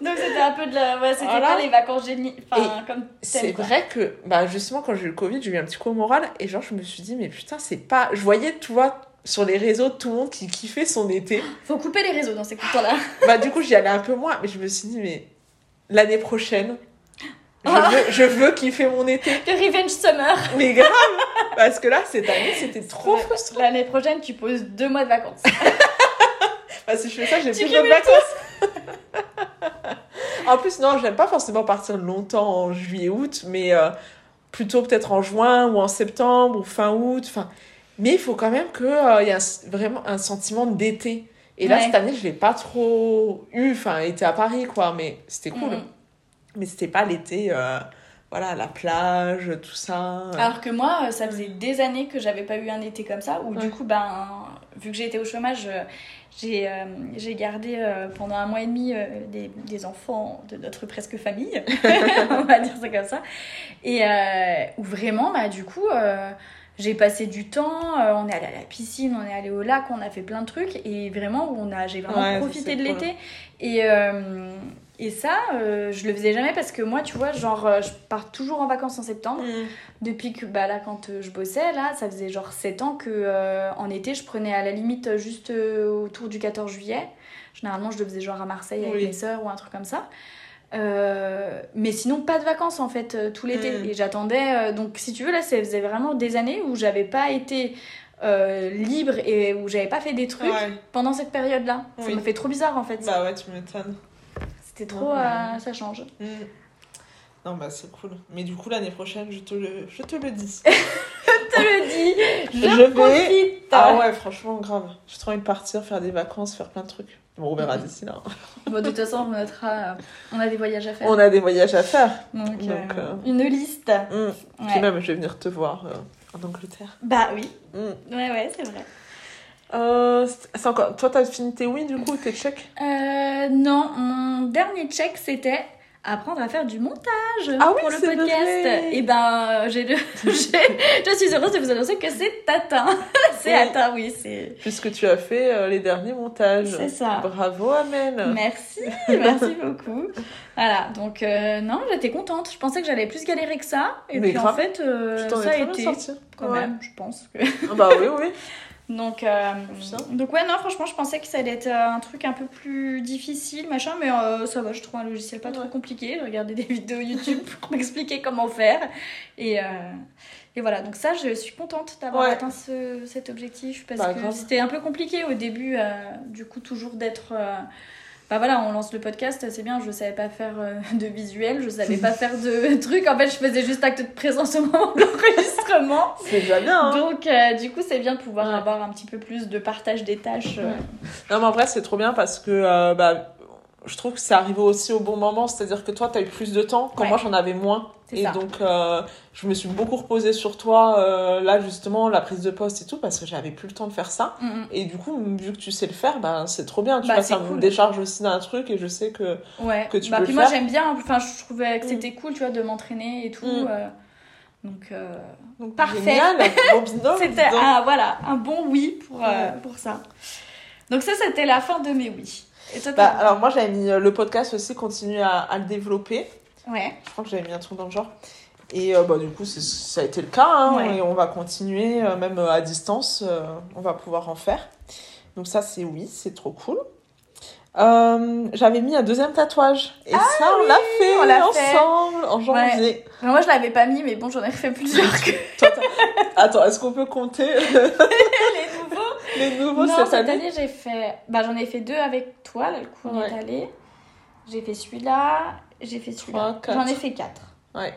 donc, c'était un peu de la. Ouais, c'était pas les vacances génies. Enfin, comme C'est vrai que, bah, justement, quand j'ai eu le Covid, j'ai eu un petit coup au moral. Et genre, je me suis dit, mais putain, c'est pas. Je voyais, tu vois, sur les réseaux, tout le monde qui kiffait son été. Faut couper les réseaux dans ces temps-là. bah, du coup, j'y allais un peu moins. Mais je me suis dit, mais l'année prochaine. Je, veux, je veux kiffer mon été. The Revenge Summer. Mais grave Parce que là, cette année, c'était trop frustrant. L'année prochaine, tu poses deux mois de vacances. Bah, si je fais ça, j'ai plus de vacances. en plus, non, j'aime pas forcément partir longtemps en juillet-août, mais euh, plutôt peut-être en juin ou en septembre ou fin août. Enfin, mais il faut quand même qu'il il y ait vraiment un sentiment d'été. Et là, Ouais. cette année, je l'ai pas trop eu. Enfin, été à Paris, quoi, mais c'était cool. Mhm. Mais c'était pas l'été, euh, voilà, la plage, tout ça. Alors que moi, euh, ça faisait des années que j'avais pas eu un été comme ça, où Ouais. du coup, ben, vu que été au chômage, euh, j'ai euh, j'ai gardé euh, pendant un mois et demi euh, des, des enfants de notre presque famille, on va dire ça comme ça, et où vraiment, bah, du coup, j'ai passé du temps, on est allé à la piscine, on est allé au lac, on a fait plein de trucs, et vraiment, j'ai vraiment Ouais, profité de l'été. Et, et ça, euh, je le faisais jamais parce que moi, tu vois, genre, euh, je pars toujours en vacances en septembre. Mhm. Depuis que, bah là, quand euh, je bossais, là, ça faisait genre 7 ans que euh, en été, je prenais à la limite juste autour du 14 juillet. Généralement, je le faisais genre à Marseille avec mes sœurs ou un truc comme ça. Mais sinon, pas de vacances en fait, tout l'été. Mm. Et j'attendais. donc, si tu veux, là, ça faisait vraiment des années où j'avais pas été euh, libre et où j'avais pas fait des trucs Ouais. pendant cette période-là. Ça Oui. me fait trop bizarre en fait. Bah ouais, tu m'étonnes. C'était trop. Ouais. euh, ça change. Mhm. Non, bah c'est cool. Mais du coup, l'année prochaine, je te le, je te le dis. Je te le dis, je, Je vais- profite. Ah ouais, franchement, grave. J'ai trop envie de partir, faire des vacances, faire plein de trucs. Bon, on verra Mhm. d'ici là. Bon, de toute façon, on euh, on a des voyages à faire. On a des voyages à faire. Donc, Donc, euh, euh, une liste. Mhm. Puis même, je vais venir te voir euh, en Angleterre. Bah oui. Mhm. Ouais, ouais, c'est vrai. Euh, c'est encore... Toi, t'as fini tes oui, du coup, tes checks? Euh, non, mon dernier check, c'était apprendre à faire du montage Ah oui, pour le podcast. Et ben, j'ai le- j'ai- je suis heureuse de vous annoncer que c'est atteint. c'est Oui. atteint, oui, c'est. Puisque tu as fait euh, les derniers montages. C'est ça. Bravo, Amel. Merci, merci beaucoup. Voilà, donc euh, non, j'étais contente. Je pensais que j'allais plus galérer que ça. Et Mais puis en fait, euh, ça a été sorti. quand Ouais. même, je pense. Que... Ah Bah oui, oui. Donc, euh, donc ouais, non, franchement, je pensais que ça allait être euh, un truc un peu plus difficile, machin, mais euh, ça va, je trouve un logiciel pas trop Ouais. compliqué. J'ai regardé des vidéos YouTube pour m'expliquer comment faire. Et, euh, et voilà, donc ça, je suis contente d'avoir Ouais. atteint ce, cet objectif parce Bah, que c'était un peu compliqué au début, euh, du coup, toujours d'être. Bah voilà, on lance le podcast, c'est bien, je savais pas faire euh, de visuel, je savais pas faire de trucs. En fait, je faisais juste acte de présence au moment de l'enregistrement. C'est déjà bien. Hein. Donc, euh, du coup, c'est bien de pouvoir Ouais. avoir un petit peu plus de partage des tâches. euh. Non, mais en vrai, c'est trop bien parce que euh, bah, je trouve que c'est arrivé aussi au bon moment. C'est-à-dire que toi, tu as eu plus de temps quand Ouais. moi, j'en avais moins. Et ça. donc, euh, je me suis beaucoup reposée sur toi, euh, là, justement, la prise de poste et tout, parce que j'avais plus le temps de faire ça. Mm, mm. Et du coup, vu que tu sais le faire, bah, c'est trop bien. Tu Bah, vois, ça me cool. décharge aussi d'un truc et je sais que. Ouais. Que tu bah, peux puis le moi, j'aime bien. Enfin, je trouvais que Mm. c'était cool, tu vois, de m'entraîner et tout. Mm. euh. Donc, euh, Donc, Parfait. Bon c'était voilà, un bon oui pour, pour ça. Donc, ça, c'était la fin de mes oui. Et toi, Bah, alors, moi, j'avais mis euh, le podcast aussi, continuer à, à le développer. Ouais. Je crois que j'avais mis un truc dans le genre. Et euh, bah, du coup, ça a été le cas. hein, Ouais. Et on va continuer, euh, même à distance, euh, on va pouvoir en faire. Donc ça, c'est oui, c'est trop cool. J'avais mis un deuxième tatouage. Et ça, on l'a fait Ah on l'a fait. ensemble en janvier. Mais moi, je l'avais pas mis, mais bon, j'en ai refait plusieurs. que Attends, est-ce qu'on peut compter? Les. les nouveaux non, cette, année, année, j'ai fait. Bah, j'en ai fait deux avec toi, là, le coup, on Ouais. est allé. J'ai fait celui-là, j'ai fait celui-là. J'en ai fait quatre. Ouais.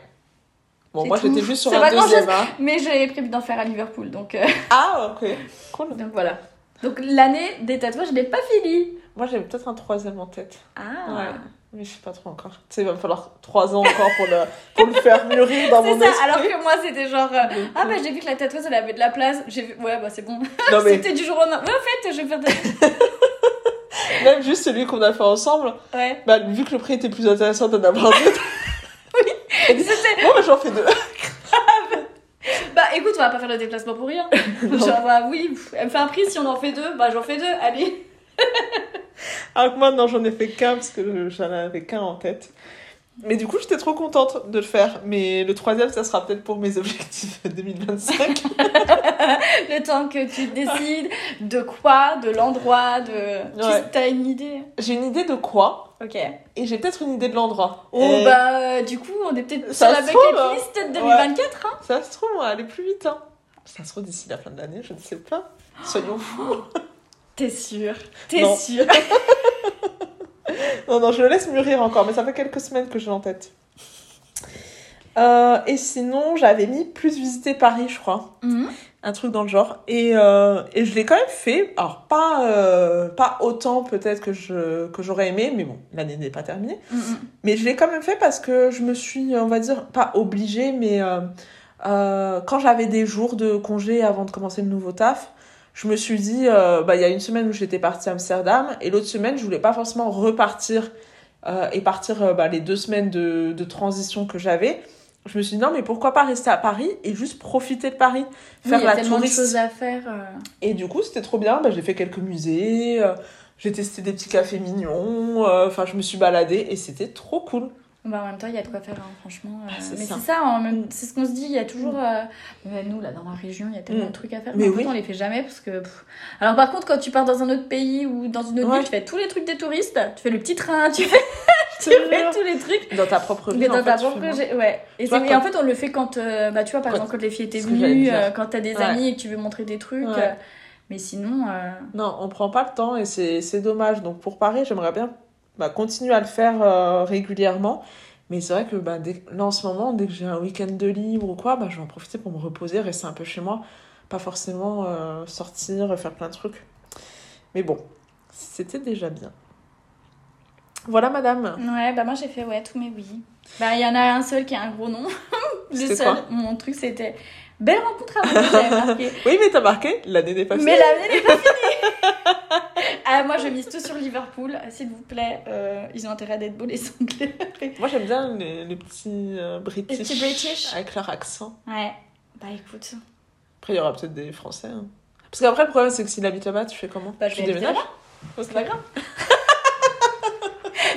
Bon, moi, j'étais juste sur grand-chose. deuxième. hein. Mais j'avais prévu d'en faire à Liverpool, donc, euh, Ah, ok. Cool. donc voilà. Donc l'année des tatouages, je l'ai pas fini. Moi, j'ai peut-être un troisième en tête. Ah. Ouais. Mais je sais pas trop encore. Tu sais, il va me falloir trois ans encore pour le, pour le faire mûrir dans mon ça, esprit. alors que moi c'était genre euh, ah bah j'ai vu que la tatoueuse elle avait de la place, j'ai vu ouais bah c'est bon. Mais C'était du jour au lendemain. Ouais en fait je vais faire des... même juste celui qu'on a fait ensemble, Ouais. bah, vu que le prix était plus intéressant d'en avoir deux. oui. C'était Bon, bah, j'en fais deux. bah écoute on va pas faire le déplacement pour rien. genre bah oui, elle me fait un prix si on en fait deux, bah j'en fais deux, allez. Alors que moi, non, j'en ai fait qu'un parce que j'en avais qu'un en tête. Mais du coup, j'étais trop contente de le faire. Mais le troisième, ça sera peut-être pour mes objectifs 2025. Le temps que tu décides de quoi, de l'endroit, de. Ouais. Tu t'as une idée J'ai une idée de quoi Ok. et j'ai peut-être une idée de l'endroit. Oh Et bah euh, du coup on est peut-être sur la se trouve, bucket hein. list 2024 hein. Ça se trouve, on va aller plus vite. Hein. Ça se trouve d'ici la fin de l'année, je ne sais pas. Soyons fous. T'es sûre T'es sûre Non, non, je le laisse mûrir encore, mais ça fait quelques semaines que j'ai en tête. Euh, et sinon, j'avais mis plus visiter Paris, je crois. Mhm. Un truc dans le genre. Et, euh, et je l'ai quand même fait. Alors, pas, euh, pas autant peut-être que je que j'aurais aimé, mais bon, l'année n'est pas terminée. Mhm. Mais je l'ai quand même fait parce que je me suis, on va dire, pas obligée, mais quand j'avais des jours de congé avant de commencer le nouveau taf, je me suis dit, euh, bah, il y a une semaine où j'étais partie à Amsterdam et l'autre semaine, je voulais pas forcément repartir euh, et partir euh, bah, les deux semaines de, de transition que j'avais. Je me suis dit, non, mais pourquoi pas rester à Paris et juste profiter de Paris, Oui, faire il y a la tellement touriste. de choses à faire. euh. Et du coup, c'était trop bien. Bah, j'ai fait quelques musées, euh, j'ai testé des petits cafés mignons, euh, enfin, je me suis baladée et c'était trop cool. Bah, en même temps, il y a de quoi faire, hein, franchement. euh, Ah, mais c'est ça, même- c'est ce qu'on se dit. Il y a toujours. euh, même nous, là, dans la région, il y a tellement Mm. de trucs à faire. Mais en oui. fait, on les fait jamais parce que. pff. Alors, par contre, quand tu pars dans un autre pays ou dans une autre Ouais. ville, tu fais tous les trucs des touristes. Tu fais le petit train, tu fais, tu fais tous les trucs. Dans ta propre vie, Mais dans ta propre. Ouais. Et, vois, et en fait, on le fait quand. euh, bah, tu vois, par Quand- exemple, quand les filles étaient venues, euh, quand t'as des Ouais. amis et que tu veux montrer des trucs. Ouais. euh, mais sinon. euh, Non, on prend pas le temps et c'est c'est dommage. Donc pour Paris, j'aimerais bien bah, continuer à le faire euh, régulièrement. Mais c'est vrai que bah, dès- là en ce moment, dès que j'ai un week-end de libre ou quoi, bah, je vais en profiter pour me reposer, rester un peu chez moi. Pas forcément euh, sortir, faire plein de trucs. Mais bon, c'était déjà bien. Voilà madame. Ouais, bah moi j'ai fait ouais, tous mes oui. Bah il y en a un seul qui a un gros nom. Le seul. quoi? Mon truc c'était belle rencontre à vous, j'avais marqué. Oui, mais t'as marqué, l'année n'est pas finie. Mais l'année n'est pas finie. ah moi je mise tout sur Liverpool, s'il vous plaît. euh, ils ont intérêt d'être beaux les Anglais. Moi j'aime bien les, les petits euh, British. Les petits British. Avec leur accent. ouais. Bah écoute. Après, il y aura peut-être des Français. hein. Parce qu'après, le problème, c'est que s'il habite là-bas, tu fais comment Bah, je Tu déménages. C'est pas grave.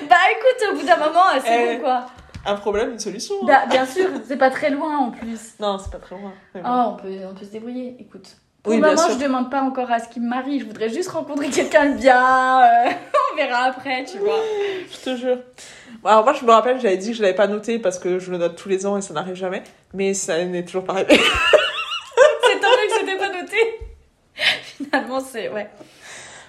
bah écoute, au bout d'un moment, c'est Eh. bon quoi. Un problème, une solution. hein. Bah, bien sûr, c'est pas très loin en plus. Non, c'est pas très loin. bon. Oh, on peut, on peut se débrouiller, écoute. Pour Oui, le moment, je demande pas encore à ce qu'il me marie, je voudrais juste rencontrer quelqu'un de bien. euh, on verra après, tu vois. Je te jure. Alors, moi, je me rappelle, j'avais dit que je l'avais pas noté parce que je le note tous les ans et ça n'arrive jamais. Mais ça n'est toujours pas arrivé. C'est tant mieux que c'était pas noté. Finalement, c'est. Ouais.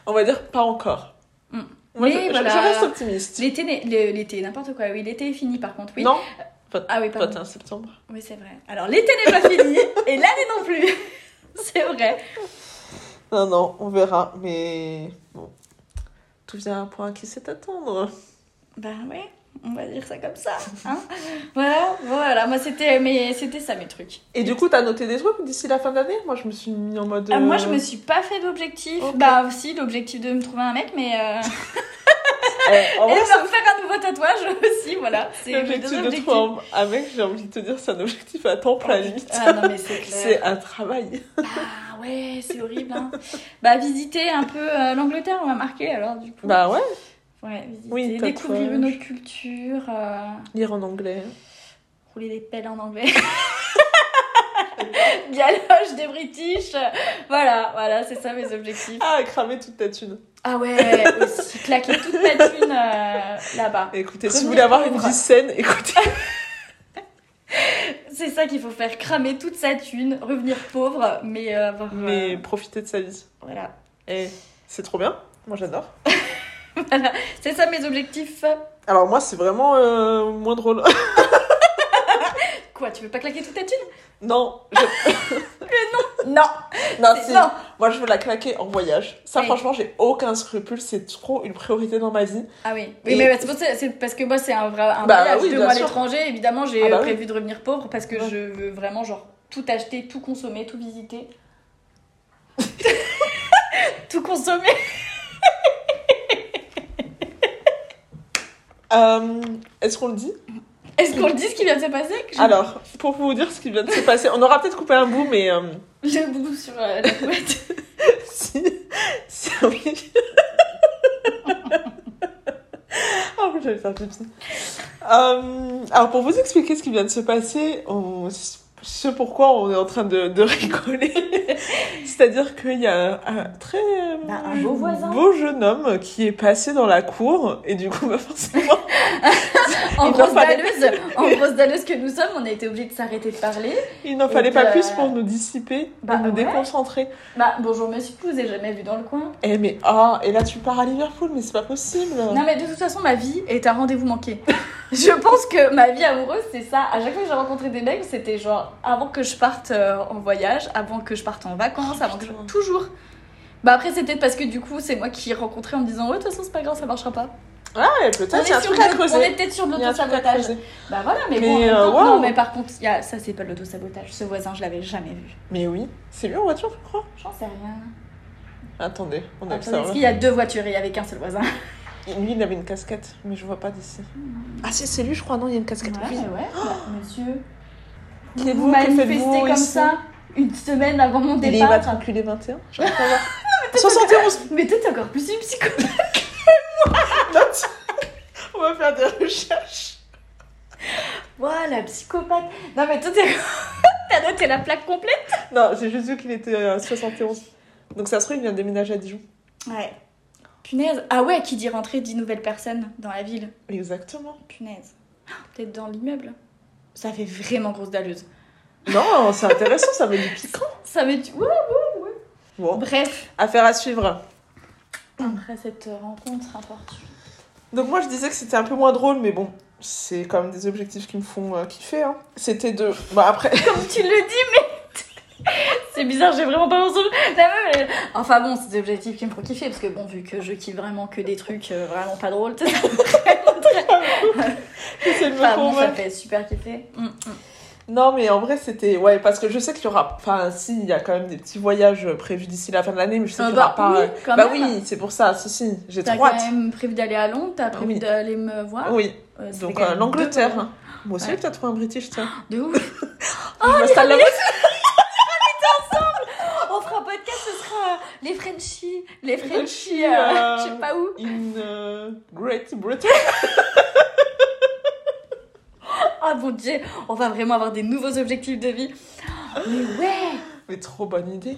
On va dire pas encore. Mm. Moi, Mais je, voilà. je reste optimiste. L'été, n'importe quoi. Oui, l'été est fini par contre. Oui. Non Ah oui, pardon. t'es en septembre. Oui, c'est vrai. Alors, l'été n'est pas fini et l'année non plus. c'est vrai. Non, non, on verra. Mais bon. Tout vient à un point qui sait attendre. Bah ouais, on va dire ça comme ça. Hein voilà, voilà. Moi, c'était, mais c'était ça mes trucs. Et du coup, t'as noté des trucs d'ici la fin de l'année? Moi, je me suis mis en mode. Ah, moi, euh, je me suis pas fait d'objectif. Bah, aussi, l'objectif de me trouver un mec, mais. euh, eh, en Et vrai, me faire un nouveau tatouage aussi, voilà. C'est L'objectif de trouver un mec, j'ai envie de te dire, c'est un objectif à temps plein, limite. Ah non, mais c'est un travail. Ah ouais, c'est horrible. Hein. Bah, visiter un peu euh, l'Angleterre, on va marquer alors, du coup. Bah ouais, ouais, visiter, oui, découvrir une autre culture, euh, lire en anglais. rouler des pelles en anglais. Galoche des British. Voilà, voilà, c'est ça mes objectifs. Ah, cramer toute ta thune. Ah ouais, aussi claquer toute ma thune euh, là-bas. Écoutez, si vous voulez avoir une vie saine, écoutez. C'est ça qu'il faut faire, cramer toute sa thune, revenir pauvre, mais euh, avoir... euh, Mais profiter de sa vie. Voilà. Et c'est trop bien. Moi, j'adore. Voilà, c'est ça mes objectifs. Alors, moi, c'est vraiment euh, moins drôle. Quoi, tu veux pas claquer toute ta thune? Non, je- Non non, C'est- si. Non Moi, je veux la claquer en voyage. Ça, Oui. franchement, j'ai aucun scrupule. C'est trop une priorité dans ma vie. Ah oui, oui Et- mais c'est pour ça- c'est parce que moi c'est un, vrai, un Bah voyage oui, de moi à l'étranger, évidemment j'ai Ah bah oui. prévu de revenir pauvre parce que Ouais. je veux vraiment genre tout acheter, tout consommer, tout visiter. tout consommer Euh, Est-ce qu'on le dit? Est-ce qu'on le dit ce qui vient de se passer? Que Alors, pour vous dire ce qui vient de se passer, on aura peut-être coupé un bout, mais euh, le bout sur euh, la couette si, si oui. oh, j'allais faire pipi. Euh, alors, pour vous expliquer ce qui vient de se passer, on, ce pourquoi on est en train de, de rigoler, C'est-à-dire qu'il y a un très Bah, un beau voisin. beau jeune homme qui est passé dans la cour et du coup, bah, forcément, En grosse dalleuse, en grosse dalleuse que nous sommes, on a été obligés de s'arrêter de parler. il n'en fallait pas plus pour nous dissiper, Bah, nous ouais. déconcentrer. Bah, bonjour monsieur, je vous ai jamais vu dans le coin? Eh mais ah, et là tu pars à Liverpool, mais c'est pas possible. Non mais de toute façon, ma vie est un rendez-vous manqué. je pense que ma vie amoureuse, c'est ça. À chaque fois que j'ai rencontré des mecs, c'était genre avant que je parte euh, en voyage, avant que je parte en vacances, avant que je... Toujours. Bah après, peut-être parce que du coup, c'est moi qui rencontrais en me disant, ouais, de toute façon, c'est pas grave, ça marchera pas. Ah, On peut-être est, il y a un sur truc à de- on est peut-être sur de l'autosabotage. Bah voilà, mais, Mais, bon, euh, temps- non, mais par contre, il y a... ça, c'est pas de l'autosabotage. Ce voisin, je l'avais jamais vu. Mais oui, c'est lui en voiture, je crois. J'en sais rien. Attendez, on Attendez, ça. est-ce qu'il y a deux voitures et il y avait qu'un seul voisin Lui, il avait une casquette, mais je vois pas d'ici. Ah si, c'est lui, je crois, non, il y a une casquette. Ouais, Oui. ouais, bah, monsieur. Qui Vous Que manifestez faites-vous comme ici ça une semaine avant mon Il est départ. immatriculé 21 J'arrive pas à voir. 71 Mais toi, t'es encore plus une psychopathe. Note On va faire des recherches. Voilà, la psychopathe. Non, mais toi, t'es- t'as noté la plaque complète Non, j'ai juste vu qu'il était euh, 71. Donc ça se trouve, il vient de déménager à Dijon. Ouais. Punaise. Ah ouais, qui dit rentrer 10 nouvelles personnes dans la ville. Exactement. Punaise. Peut-être dans l'immeuble. Ça fait vraiment grosse dalleuse. Non, c'est intéressant, ça met du piquant. Ça met du... Ouais. Bon, Bref, affaire à suivre. après cette rencontre importante. Donc moi, je disais que c'était un peu moins drôle, mais bon, c'est quand même des objectifs qui me font euh, kiffer. Hein. C'était de... Bah après... Comme tu le dis, mais... C'est bizarre, j'ai vraiment pas meuf, elle- Enfin bon, c'est des objectifs qui me font kiffer, parce que bon, vu que je kiffe vraiment que des trucs euh, vraiment pas drôles, ça très- Enfin bon, ça fait super kiffer. Mm, mm. Non, mais en vrai, c'était... Ouais, parce que je sais qu'il y aura... Enfin, si, il y a quand même des petits voyages prévus d'ici la fin de l'année, mais je sais Ah qu'il y aura bah pas... oui, euh, quand bah même. oui, c'est pour ça, si, si, j'ai T'as trop quand hâte. même prévu d'aller à Londres, t'as prévu Oui. d'aller me voir. Oui, Euh, donc quand euh, l'Angleterre. hein. Moi aussi, Ouais. t'as trouvé un British, tiens. De ouf. je m'installe là-bas. Les Frenchies. Les Frenchies, euh, euh, je sais pas où. In euh, Great Britain. Ah mon dieu, on va vraiment avoir des nouveaux objectifs de vie. Mais ouais, Mais trop bonne idée.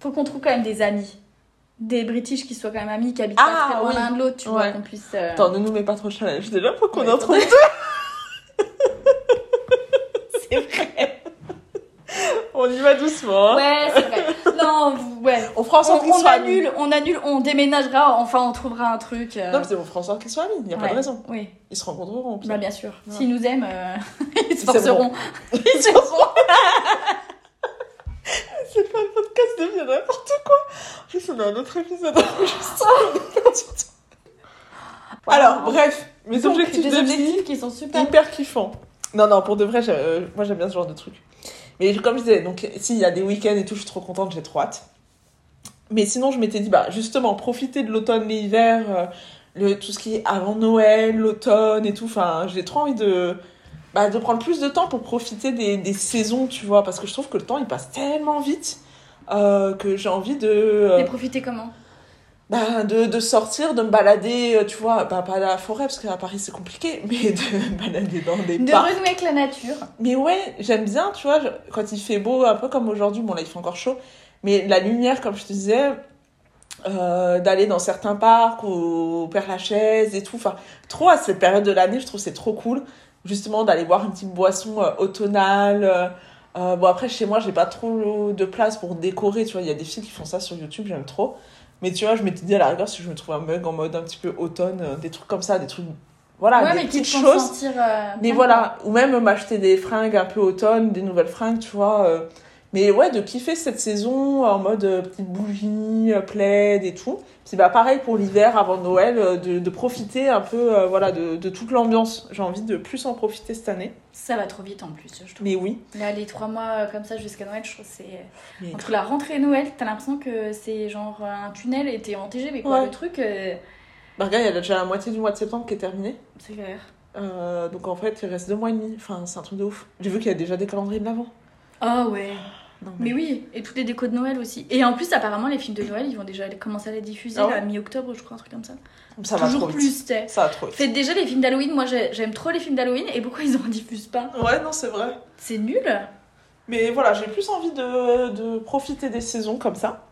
faut qu'on trouve quand même des amis. Des British qui soient quand même amis, qui habitent Ah, pas très loin oui. l'un de l'autre, tu vois, qu'on puisse. euh, Attends, ne nous mets pas trop challenge déjà pour qu'on Ouais, en trouve C'est vrai. On y va doucement. hein. Ouais, c'est vrai. Non, vous- ouais. On fera en On, sorte on annule, on annule, on déménagera, enfin on trouvera un truc. euh, Non, mais c'est on fera en sorte qu'ils soient amis, il n'y a pas de raison. Oui, Ils se rencontreront. bah bien sûr. Ouais. S'ils nous aiment, euh, ils se forceront. Ils se forceront. C'est pas le podcast devient n'importe quoi. En plus, on a un autre épisode. Alors, bref, mes Donc, objectifs des de vie, objectifs qui sont super. hyper kiffants. Non, non, pour de vrai, euh, moi j'aime bien ce genre de truc. Mais comme je disais, donc s'il y a des week-ends et tout, je suis trop contente, j'ai trop hâte. Mais sinon, je m'étais dit, bah justement, profiter de l'automne, l'hiver, euh, le, tout ce qui est avant Noël, l'automne et tout. Enfin, j'ai trop envie de, bah, de prendre plus de temps pour profiter des, des saisons, tu vois, parce que je trouve que le temps il passe tellement vite euh, que j'ai envie de. euh, profiter comment? Bah, de, de sortir, de me balader, euh, tu vois, bah, pas à la forêt parce qu'à Paris c'est compliqué, mais de me balader dans des De parcs. renouer avec la nature. Mais ouais, j'aime bien, tu vois, je- quand il fait beau, un peu comme aujourd'hui, bon là il fait encore chaud, mais la lumière, comme je te disais, euh, d'aller dans certains parcs, au, au Père Lachaise et tout, enfin, trop à cette période de l'année, je trouve c'est trop cool, justement, d'aller boire une petite boisson euh, automnale. euh, euh, bon, après, chez moi, j'ai pas trop de place pour décorer, tu vois, il y a des filles qui font ça sur YouTube, j'aime trop. Mais tu vois, je m'étais dit à la rigueur, si je me trouve un mug en mode un petit peu automne, euh, des trucs comme ça, des trucs, voilà, ouais, des mais petites choses. sentir. euh, Mais voilà, ou même m'acheter des fringues un peu automne, des nouvelles fringues, tu vois. Mais ouais, de kiffer cette saison en mode euh, petite bougie, euh, plaid et tout. Puis bah pareil pour l'hiver avant Noël, euh, de, de profiter un peu euh, voilà, de, de toute l'ambiance. J'ai envie de plus en profiter cette année. Ça va trop vite en plus, je trouve. Mais oui. Là, les trois mois comme ça jusqu'à Noël, je trouve que c'est. Mais- Entre la rentrée et Noël, t'as l'impression que c'est genre un tunnel et t'es en TGV quoi. Ouais. Le truc, euh, Bah regarde, il y a déjà la moitié du mois de septembre qui est terminé. c'est clair. Euh, donc en fait, il reste deux mois et demi. Enfin, c'est un truc de ouf. J'ai vu qu'il y a déjà des calendriers de l'avant. Ah ouais. Non, Mais oui, et toutes les décos de Noël aussi. Et en plus, apparemment, les films de Noël, ils vont déjà commencer à les diffuser Ah là, mi-octobre, je crois, un truc comme ça. ça va Toujours trop vite. plus, sais. Ça va trop vite. Faites déjà les films d'Halloween. Moi, j'ai- j'aime trop les films d'Halloween. Et pourquoi ils en diffusent pas? Ouais, non, c'est vrai. C'est nul. Mais voilà, j'ai plus envie de, de profiter des saisons comme ça.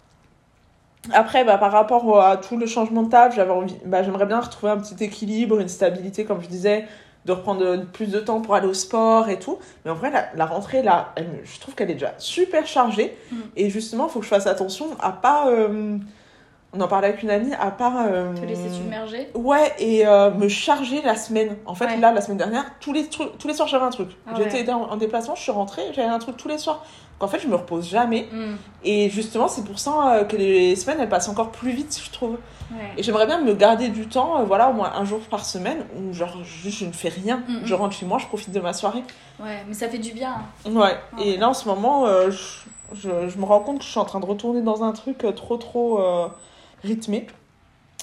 Après, bah, par rapport à tout le changement de table, j'avais envie, bah, j'aimerais bien retrouver un petit équilibre, une stabilité, comme je disais, de reprendre plus de temps pour aller au sport et tout. Mais en vrai, la, la rentrée, là, elle je trouve qu'elle est déjà super chargée. Mm. Et justement, il faut que je fasse attention à pas. euh, on en parlait avec une amie, à pas. euh, Te laisser submerger. Ouais, et euh, me charger la semaine. En fait, Ouais. là, la semaine dernière, tous les, tous les soirs, j'avais un truc. Ah J'étais ouais. en déplacement, je suis rentrée, j'avais un truc tous les soirs. Donc, en fait, je me repose jamais. Mm. Et justement, c'est pour ça euh, que les semaines, elles passent encore plus vite, je trouve. Ouais. Et j'aimerais bien me garder du temps, euh, voilà, au moins un jour par semaine, où genre, juste, je ne fais rien. Mm, mm. Je rentre chez moi, je profite de ma soirée. ouais, mais ça fait du bien. Ouais. Et là, en ce moment, euh, je, je, je me rends compte que je suis en train de retourner dans un truc trop, trop euh, rythmé.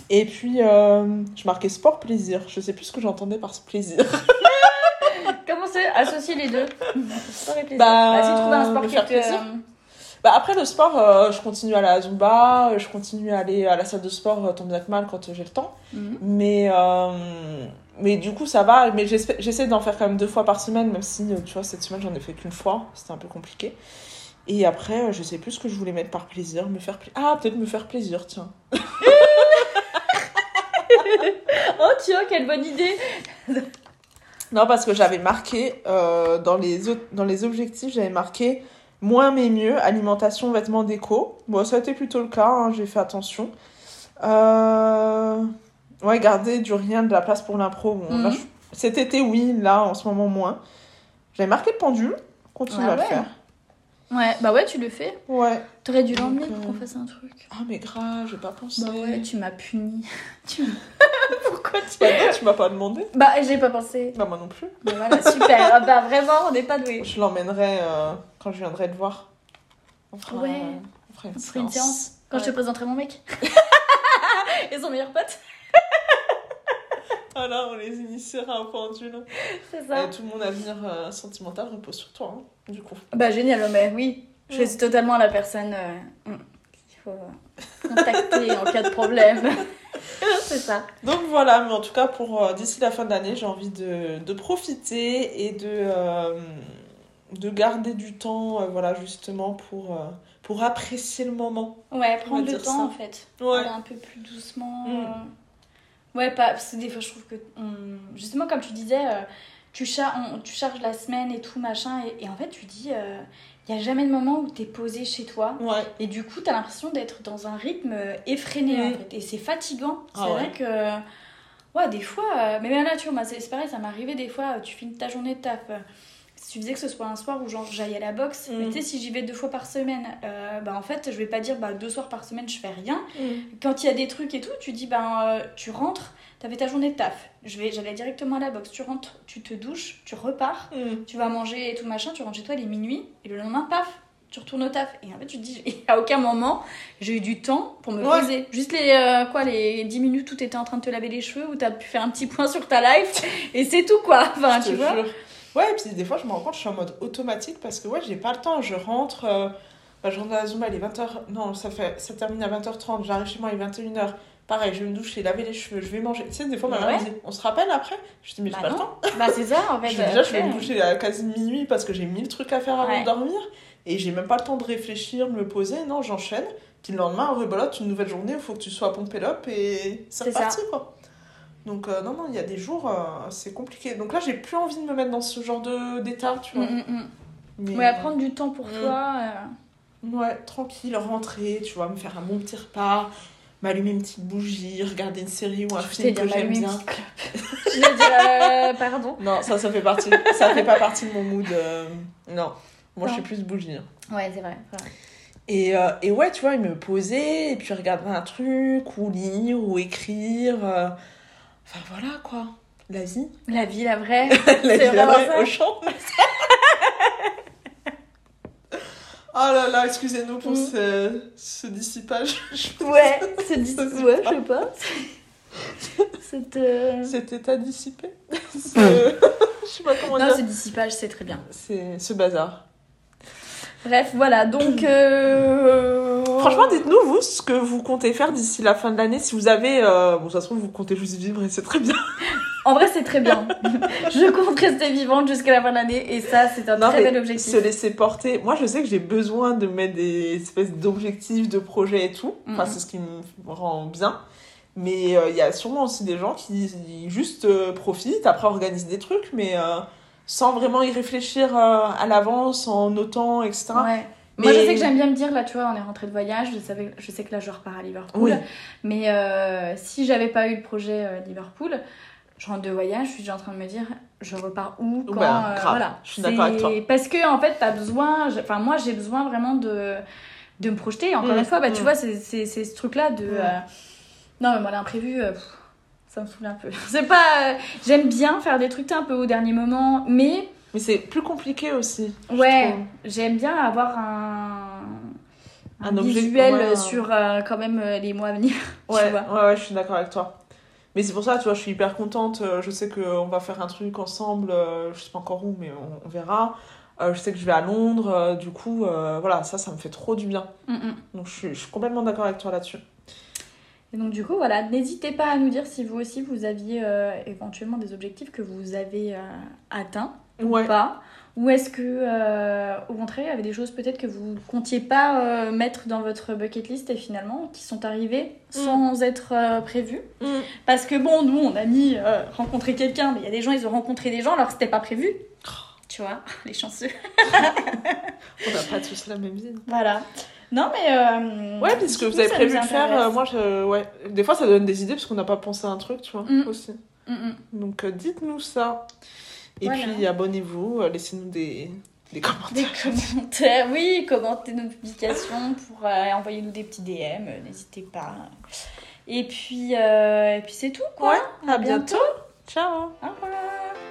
Et puis, euh, je marquais sport plaisir. Je sais plus ce que j'entendais par ce plaisir. Comment c'est associer les deux plaisir. Bah, Vas-y, trouve un sport qui te. plaisir. Bah, après le sport, euh, je continue à aller à la Zumba, je continue à aller à la salle de sport euh, tant bien que mal quand euh, j'ai le temps. Mhm. Mais, euh, mais du coup, ça va. Mais j'essaie d'en faire quand même deux fois par semaine, même si, euh, tu vois, cette semaine, j'en ai fait qu'une fois. C'était un peu compliqué. Et après, euh, je sais plus ce que je voulais mettre par plaisir. Me faire pla- Ah, peut-être me faire plaisir, tiens. Oh tiens, quelle bonne idée Non, parce que j'avais marqué, euh, dans, les dans les objectifs, j'avais marqué moins mais mieux, alimentation, vêtements déco. Bon, ça a été plutôt le cas, hein, j'ai fait attention. Euh... Ouais, garder du rien, de la place pour l'impro. Bon, Mhm. Cet été, oui, là, en ce moment, moins. J'avais marqué pendule, continue Ah à le faire. Ouais, bah ouais, tu le fais. Ouais. T'aurais dû l'emmener euh, pour qu'on fasse un truc. Ah, mais grave, j'ai pas pensé. Bah ouais, tu m'as puni. Tu Pourquoi tu Bah non, tu m'as pas demandé. Bah, j'ai pas pensé. Bah, moi non plus. Bah voilà, super. Ah bah vraiment, on n'est pas doués. Je l'emmènerai euh, quand je viendrai te voir. On fera, Ouais. euh, on fera une, On ferait une séance. séance. Quand je te présenterai mon mec. Et son meilleur pote. Ah là, on les initiera au pendule. C'est Et ça. tout le monde à venir euh, sentimental repose sur toi, hein, du coup. Bah génial, mais oui. Je Mm. suis totalement la personne euh, mm, qu'il faut euh, contacter en cas de problème. C'est ça. Donc voilà, mais en tout cas, pour euh, d'ici la fin de l'année, j'ai envie de, de profiter et de, euh, de garder du temps, euh, voilà, justement, pour, euh, pour apprécier le moment. Ouais, prendre le temps ça. en fait. Ouais. Aller un peu plus doucement. Mm. euh. Ouais, pas, parce que des fois je trouve que. on- Justement, comme tu disais, euh, tu, char- on- tu charges la semaine et tout, machin, et, et en fait tu dis, il n'y a jamais de moment où t'es posé chez toi. Ouais. Et du coup, t'as l'impression d'être dans un rythme euh, effréné en fait. Et c'est fatigant. C'est Ah ouais. vrai que. Ouais, des fois. euh, Mais même là, tu vois, c'est c'est pareil, ça m'arrivait des fois, euh, tu finis ta journée de taf. Faisais que ce soit un soir où genre j'aille à la boxe, Mm. mais tu sais, si j'y vais deux fois par semaine, euh, bah en fait, je vais pas dire bah deux soirs par semaine je fais rien. Quand il y a des trucs et tout, tu dis ben euh, tu rentres, t'avais ta journée de taf. Je vais, j'allais directement à la boxe. Tu rentres, tu te douches, tu repars, Mm. tu vas manger et tout machin, tu rentres chez toi, il est minuit, et le lendemain, paf, tu retournes au taf. Et en fait, tu te dis, à aucun moment, j'ai eu du temps pour me Ouais. poser. Juste les, euh, quoi, les 10 minutes où t'étais en train de te laver les cheveux, où t'as pu faire un petit point sur ta life, et c'est tout, quoi. Enfin, Je tu vois. jure. Ouais, et puis des fois, je me rends compte, je suis en mode automatique parce que ouais, j'ai pas le temps. Je rentre, euh, ma journée à Zumba, elle est 20h. Non, ça, fait, ça termine à 20h30. J'arrive chez moi, il est 21h. Pareil, je vais me doucher, laver les cheveux, je vais manger. Tu sais, des fois, ma Bah mère me dit, on se rappelle après? Je dis, mais j'ai Bah pas le temps. Bah, c'est ça, en fait. Je, déjà, je vais me après. coucher à quasi minuit parce que j'ai mille trucs à faire avant Ouais. de dormir. Et j'ai même pas le temps de réfléchir, de me poser. Non, j'enchaîne. Puis le lendemain, rebelote, une nouvelle journée, il faut que tu sois pompé up et c'est C'est ça. reparti, quoi. Donc, euh, non, non, il y a des jours, euh, c'est compliqué. Donc là, j'ai plus envie de me mettre dans ce genre d'état, tu vois. Mm, mm, mm. Mais, Ouais, prendre du temps pour Mm. toi. euh, Ouais, tranquille, rentrer, tu vois, me faire un bon petit repas, m'allumer une petite bougie, regarder une série ou un Je film que j'aime bien. Je vais dire, euh, pardon. Non, ça, ça fait partie, ça fait pas partie de mon mood. euh, Non, moi, je suis plus bougie. hein. Ouais, c'est vrai. Et, euh, et ouais, tu vois, il me posait, et puis regarder un truc, ou lire, ou écrire. Enfin, voilà, quoi. La vie. La vie, la vraie. La C'est vie, la vraiment vraie, ça. au champ. Oh là là, excusez-nous pour Mm. ce, ce dissipage. Ouais, c'est Ouais, je sais pas. C'est. euh, Cet état dissipé. Ce... Je sais pas comment Non, dire. ce dissipage, c'est très bien. C'est ce bazar. Bref, voilà, donc. euh, Franchement, dites-nous, vous, ce que vous comptez faire d'ici la fin de l'année. Si vous avez. euh, Bon, ça se trouve, vous comptez juste vivre et c'est très bien. En vrai, c'est très bien. je compte rester vivante jusqu'à la fin de l'année et ça, c'est un Non, très bel objectif. Se laisser porter. Moi, je sais que j'ai besoin de mettre des espèces d'objectifs, de projets et tout. Enfin, c'est ce qui me rend bien. Mais euh, il y a sûrement aussi des gens qui juste euh, profitent, après organisent des trucs, mais euh, sans vraiment y réfléchir euh, à l'avance, en notant, etc. Ouais. Mais- Moi, je sais que j'aime bien me dire, là, tu vois, on est rentré de voyage, je, savais, je sais que là, je repars à Liverpool. Oui. Mais euh, si j'avais pas eu le projet euh, Liverpool, je rentre de voyage, je suis déjà en train de me dire, je repars où, quand, bah, euh, voilà. Je suis d'accord avec toi. Parce que, en fait, t'as besoin, enfin, moi, j'ai besoin vraiment de, de me projeter. Encore Mm, une fois, bah, tu mm. vois, c'est ce truc-là de. Mm. Non, mais moi, l'imprévu, pff, ça me saoule un peu. C'est pas. euh, J'aime bien faire des trucs un peu au dernier moment, mais. Mais c'est plus compliqué aussi. Ouais, j'aime bien avoir un, un, Un objet- visuel ouais. sur euh, quand même euh, les mois à venir. tu Ouais, vois. ouais, ouais, je suis d'accord avec toi. Mais c'est pour ça, tu vois, je suis hyper contente. Je sais qu'on va faire un truc ensemble, je sais pas encore où, mais on, on verra. Euh, je sais que je vais à Londres, du coup, euh, voilà, ça, ça me fait trop du bien. Mm, mm. Donc je suis, je suis complètement d'accord avec toi là-dessus. Et donc du coup, voilà, n'hésitez pas à nous dire si vous aussi vous aviez euh, éventuellement des objectifs que vous avez euh, atteints Ouais. ou pas. Ou est-ce que, euh, au contraire, il y avait des choses peut-être que vous comptiez pas mettre dans votre bucket list et finalement qui sont arrivées sans être prévues? Mm. Parce que bon, nous, on a mis rencontrer quelqu'un, mais il y a des gens, ils ont rencontré des gens alors que c'était pas prévu. Tu vois, les chanceux. On n'a pas tous la même vie. Voilà. Non, mais. euh, Ouais, puis ce que du vous avez prévu de faire, euh, moi, je, ouais. Des fois, ça donne des idées parce qu'on n'a pas pensé à un truc, tu vois, Mm. aussi. Mm, mm. Donc euh, dites-nous ça. Et Voilà. puis abonnez-vous, laissez-nous des, des Des commentaires. commentaires, oui, commentez nos publications pour envoyer nous des petits DM, n'hésitez pas. Et puis, et puis c'est tout quoi. Ouais, à bientôt. Ciao Au revoir.